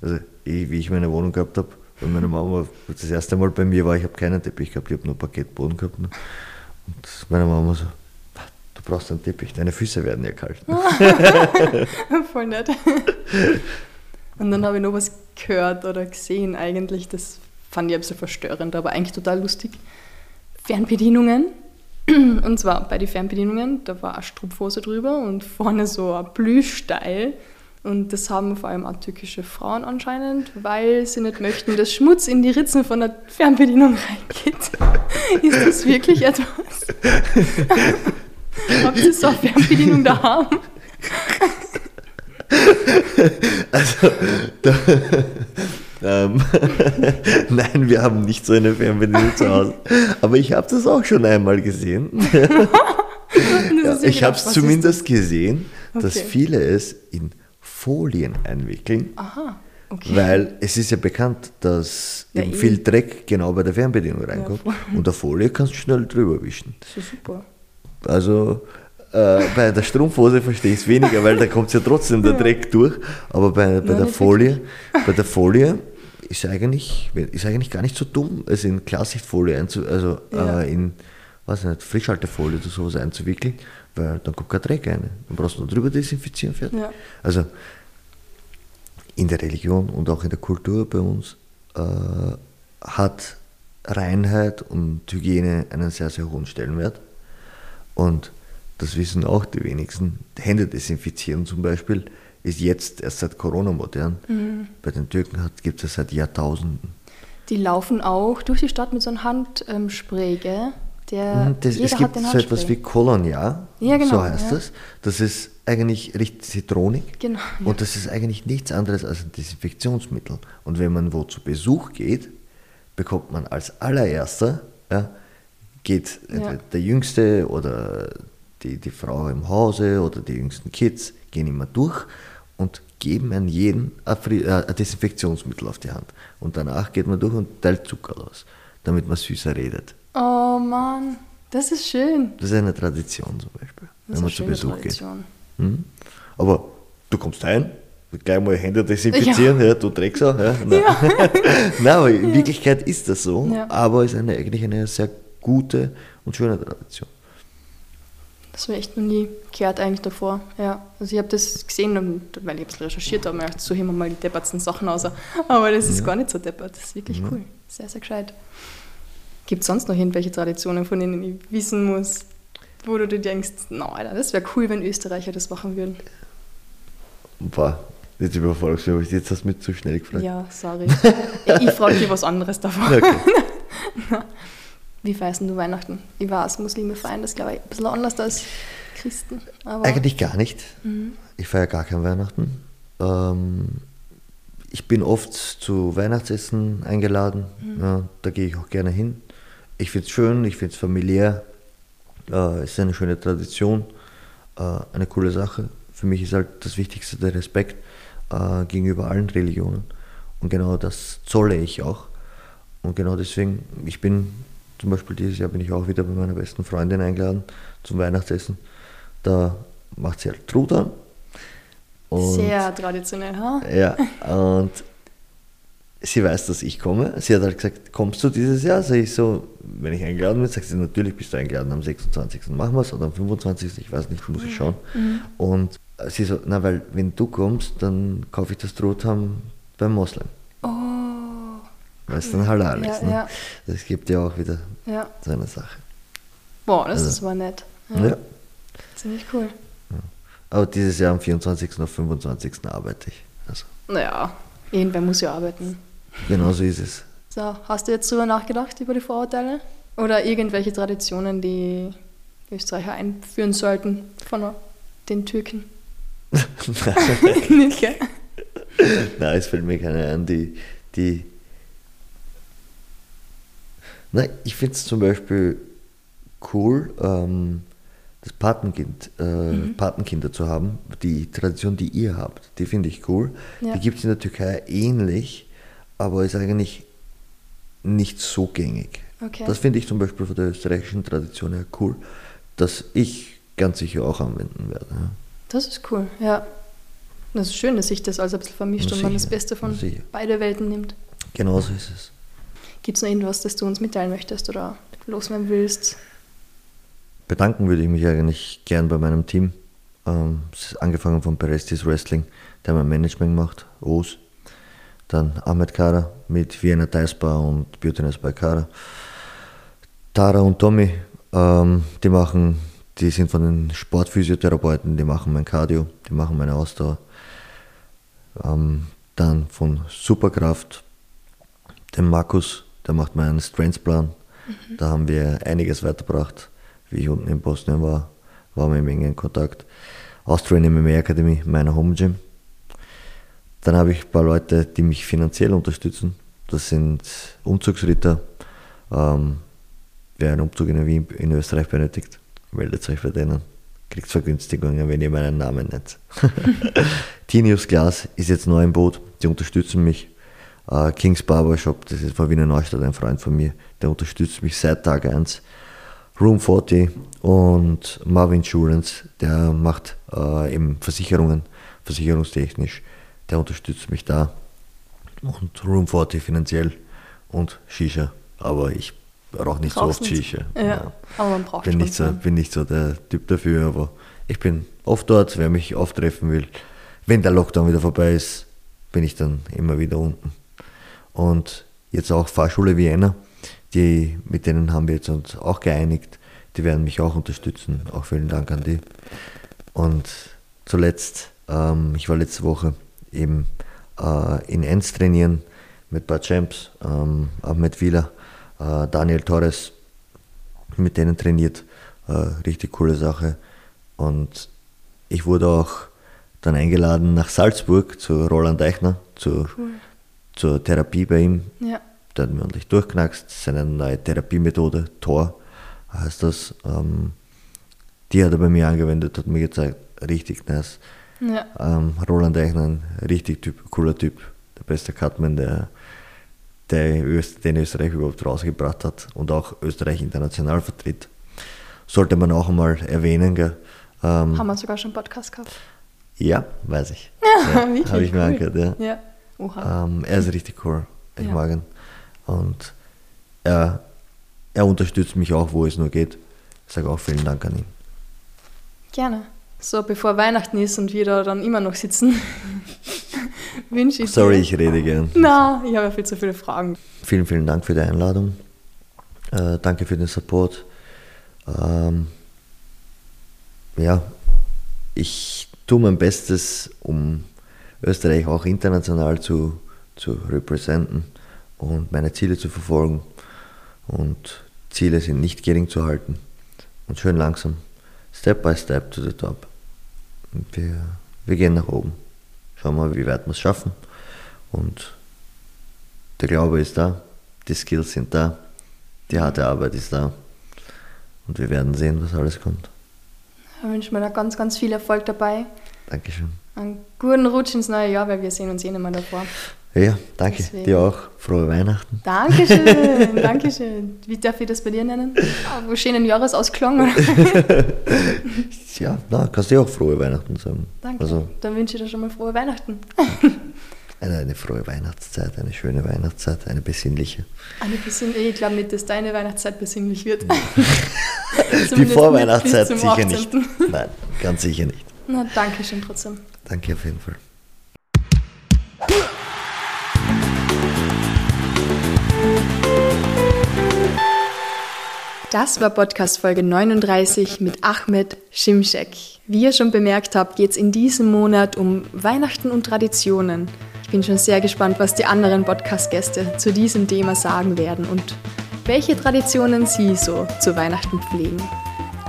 Also ich, wie ich meine Wohnung gehabt habe, wenn meine Mama das erste Mal bei mir war, ich habe keinen Teppich gehabt, ich habe nur Parkettboden gehabt. Und meine Mama so, du brauchst einen Teppich, deine Füße werden ja kalt. Voll nett. Und dann habe ich noch was gehört oder gesehen eigentlich, das fand ich ein bisschen verstörend, aber eigentlich total lustig. Fernbedienungen und zwar bei den Fernbedienungen, da war eine Strumpfhose drüber und vorne so ein Blühsteil. Und das haben vor allem auch türkische Frauen anscheinend, weil sie nicht möchten, dass Schmutz in die Ritzen von der Fernbedienung reingeht. Ist das wirklich etwas? Habt ihr so eine Fernbedienung daheim? Also, da, ähm, Nein, wir haben nicht so eine Fernbedienung zu Hause. Aber ich habe das auch schon einmal gesehen. ja, ich habe es zumindest gesehen, okay. dass viele es in Folien einwickeln. Aha. Okay. Weil es ist ja bekannt, dass ja, eben viel Dreck genau bei der Fernbedienung reinkommt. Ja, und der Folie kannst du schnell drüber wischen. Das ist super. Also äh, bei der Strumpfhose verstehe ich es weniger, weil da kommt ja trotzdem der Dreck durch. Aber bei, bei, der Folie, bei der Folie ist eigentlich, ist eigentlich gar nicht so dumm, es in Klarsichtfolie einzu, also ja. äh, in weiß nicht, Frischhaltefolie oder sowas einzuwickeln, weil dann kommt kein Dreck rein. Dann brauchst du nur drüber desinfizieren, fertig. Ja. Also in der Religion und auch in der Kultur bei uns äh, hat Reinheit und Hygiene einen sehr, sehr hohen Stellenwert. Und das wissen auch die wenigsten. Hände desinfizieren zum Beispiel ist jetzt erst seit Corona modern. Mhm. Bei den Türken gibt es seit Jahrtausenden. Die laufen auch durch die Stadt mit so einem Handspray, gell? Der, mhm, das, es gibt so etwas wie Kolonia, ja, genau, so heißt ja. das. Das ist eigentlich riecht zitronig genau, ja. und das ist eigentlich nichts anderes als ein Desinfektionsmittel. Und wenn man wo zu Besuch geht, bekommt man als allererster, ja, geht der Jüngste oder die, die Frau im Hause oder die jüngsten Kids, gehen immer durch und geben an jeden ein, äh, Desinfektionsmittel auf die Hand. Und danach geht man durch und teilt Zucker aus, damit man süßer redet. Oh Mann, das ist schön. Das ist eine Tradition zum Beispiel, das wenn man zu Besuch Tradition. geht. Hm? Aber du kommst ein, gleich mal Hände desinfizieren, ja, ja du Drecksau. Ja, nein. Ja. nein, aber in Wirklichkeit ist das so, ja. aber es ist eine, eigentlich eine sehr gute und schöne Tradition. Das habe ich echt noch nie gehört eigentlich davor. Ja, also ich habe das gesehen, und, weil ich es recherchiert habe, und so heben wir mal die deppertsten Sachen aus. Aber das ist ja. gar nicht so deppert, das ist wirklich cool. Sehr, sehr gescheit. Gibt es sonst noch irgendwelche Traditionen, von denen ich wissen muss, wo du dir denkst, na, Alter, das wäre cool, wenn Österreicher das machen würden? Boah, jetzt überfolgst du mich, jetzt hast du mich zu schnell gefragt. Ja, sorry. ich frage dir was anderes davon. Okay. Wie feierst du Weihnachten? Ich weiß, Muslime feiern das, glaube ich, ein bisschen anders als Christen. Eigentlich gar nicht. Mhm. Ich feiere gar kein Weihnachten. Ähm, ich bin oft zu Weihnachtsessen eingeladen. Mhm. Ja, da gehe ich auch gerne hin. Ich finde es schön, ich finde es familiär. Äh, es ist eine schöne Tradition, äh, eine coole Sache. Für mich ist halt das Wichtigste der Respekt äh, gegenüber allen Religionen. Und genau das zolle ich auch. Und genau deswegen, ich bin zum Beispiel dieses Jahr bin ich auch wieder bei meiner besten Freundin eingeladen zum Weihnachtsessen. Da macht sie halt Truthahn. Sehr traditionell, ha? Ja, und sie weiß, dass ich komme. Sie hat halt gesagt, kommst du dieses Jahr? Sag ich so, wenn ich eingeladen bin, sagt sie, natürlich bist du eingeladen, am 26. machen wir es oder am 25. Ich weiß nicht, muss ich schauen. Mhm. Und sie so, na, weil wenn du kommst, dann kaufe ich das Truthahn beim Moslem. Oh. weil es dann halal Ja, ist. Ne? ja. Das gibt ja auch wieder Ja. so eine Sache. Boah, das Also- ist aber nett. Ja. Ziemlich cool. Aber dieses Jahr am 24. und 25. arbeite ich. Also, Naja, irgendwer muss ja arbeiten. Genau so ist es. So, hast du jetzt drüber nachgedacht über die Vorurteile? Oder irgendwelche Traditionen, die Österreicher einführen sollten von den Türken? Nicht, gell? Nein, es fällt mir keine ein, die, die Nein, ich finde es zum Beispiel cool, ähm, das Patenkind, äh, Mhm. Patenkinder zu haben. Die Tradition, die ihr habt, die finde ich cool. Ja. Die gibt es in der Türkei ähnlich, aber ist eigentlich nicht so gängig. Okay. Das finde ich zum Beispiel von der österreichischen Tradition her cool, dass ich ganz sicher auch anwenden werde. Ja. Das ist cool, ja. Das ist schön, dass sich das alles ein bisschen vermischt Na und man das Beste von sicher. beide Welten nimmt. Genau so ist es. Gibt es noch irgendwas, das du uns mitteilen möchtest oder loswerden willst? Bedanken würde ich mich eigentlich gern bei meinem Team. Ähm, es ist angefangen von Perestis Wrestling, der mein Management macht, O's. Dann Ahmed Kara mit Vienna Taispa und Beautiness bei Kara. Tara und Tommy, ähm, die machen, die sind von den Sportphysiotherapeuten, die machen mein Cardio, die machen meine Ausdauer. Ähm, dann von Superkraft, den Markus, der macht meinen Strengthsplan. Da haben wir einiges weitergebracht. Wie ich unten in Bosnien war, waren wir im engen Kontakt. Austrian MMA Academy, meiner Home Gym. Dann habe ich ein paar Leute, die mich finanziell unterstützen. Das sind Umzugsritter. Ähm, wer einen Umzug in Wien in Österreich benötigt, meldet euch bei denen. Kriegt Vergünstigungen, wenn ihr meinen Namen nennt. Tinius Glas ist jetzt neu im Boot. Die unterstützen mich. Äh, Kings Barbershop, das ist von Wiener Neustadt, ein Freund von mir, der unterstützt mich seit Tag 1. Room 40 und Marvin Insurance, der macht äh, eben Versicherungen, versicherungstechnisch, der unterstützt mich da. Und Room 40 finanziell und Shisha, aber ich rauche nicht Brauchst so oft nicht. Shisha. Ja, aber man braucht bin nicht, so, so. bin nicht so der Typ dafür, aber ich bin oft dort, wer mich oft treffen will. Wenn der Lockdown wieder vorbei ist, bin ich dann immer wieder unten. Und jetzt auch Fahrschule Vienna, die, mit denen haben wir jetzt uns auch geeinigt. Die werden mich auch unterstützen. Auch vielen Dank an die. Und zuletzt, ähm, ich war letzte Woche eben äh, in Enns trainieren mit ein paar Champs, ähm, Ahmed Wieler, äh, Daniel Torres, mit denen trainiert. Äh, richtig coole Sache. Und ich wurde auch dann eingeladen nach Salzburg zu Roland Eichner, zu, Cool. zur Therapie bei ihm. Ja, Der hat mir ordentlich durchknackst. Seine neue Therapiemethode, Tor heißt das. Ähm, die hat er bei mir angewendet, hat mir gezeigt, richtig nice. Ja, Ähm, Roland Eichner, ein richtig typ, cooler Typ, der beste Cutman, der, der Öst, den Österreich überhaupt rausgebracht hat und auch Österreich international vertritt. Sollte man auch einmal erwähnen, gell? Ähm, haben wir sogar schon einen Podcast gehabt. ja, weiß ich. Ja, ja, Habe ich mir cool. angehört, ja. Ja. Ähm, er ist richtig cool. Ich Ja. mag ihn. Und er, er unterstützt mich auch, wo es nur geht. Ich sage auch vielen Dank an ihn. Gerne. So, bevor Weihnachten ist und wir da dann immer noch sitzen, wünsche ich Sorry, dir... ich rede gern. Na, ich habe ja viel zu viele Fragen. Vielen, vielen Dank für die Einladung. Äh, danke für den Support. Ähm, ja, ich tue mein Bestes, um Österreich auch international zu, zu repräsentieren und meine Ziele zu verfolgen. Und Ziele sind nicht gering zu halten. Und schön langsam, Step by Step to the top. Wir, wir gehen nach oben. Schauen wir, wie weit wir es schaffen. Und der Glaube ist da, die Skills sind da, die harte Arbeit ist da. Und wir werden sehen, was alles kommt. Ich wünsche mir da ganz, ganz viel Erfolg dabei. Dankeschön. Einen guten Rutsch ins neue Jahr, weil wir sehen uns eh nicht mehr davor. Ja, danke. Deswegen. Dir auch. Frohe Weihnachten. Dankeschön, Dankeschön. Wie darf ich das bei dir nennen? Ah, wo schönen Jahresausklang. Ja, na, kannst du auch frohe Weihnachten sagen. Danke. Also Dann wünsche ich dir schon mal frohe Weihnachten. eine, eine frohe Weihnachtszeit, eine schöne Weihnachtszeit, eine besinnliche. Eine bisschen, ich glaube nicht, dass deine Weihnachtszeit besinnlich wird. Die Vorweihnachtszeit nicht sicher nicht. 18.. Nein, ganz sicher nicht. Na, danke schön trotzdem. Danke auf jeden Fall. Das war Podcast Folge 39 mit Ahmed Schimschek. Wie ihr schon bemerkt habt, geht es in diesem Monat um Weihnachten und Traditionen. Ich bin schon sehr gespannt, was die anderen Podcast-Gäste zu diesem Thema sagen werden und welche Traditionen sie so zu Weihnachten pflegen.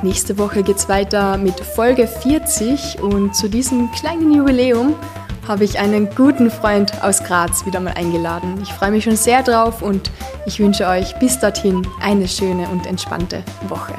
Nächste Woche geht es weiter mit Folge 40 und zu diesem kleinen Jubiläum habe ich einen guten Freund aus Graz wieder mal eingeladen. Ich freue mich schon sehr drauf und ich wünsche euch bis dorthin eine schöne und entspannte Woche.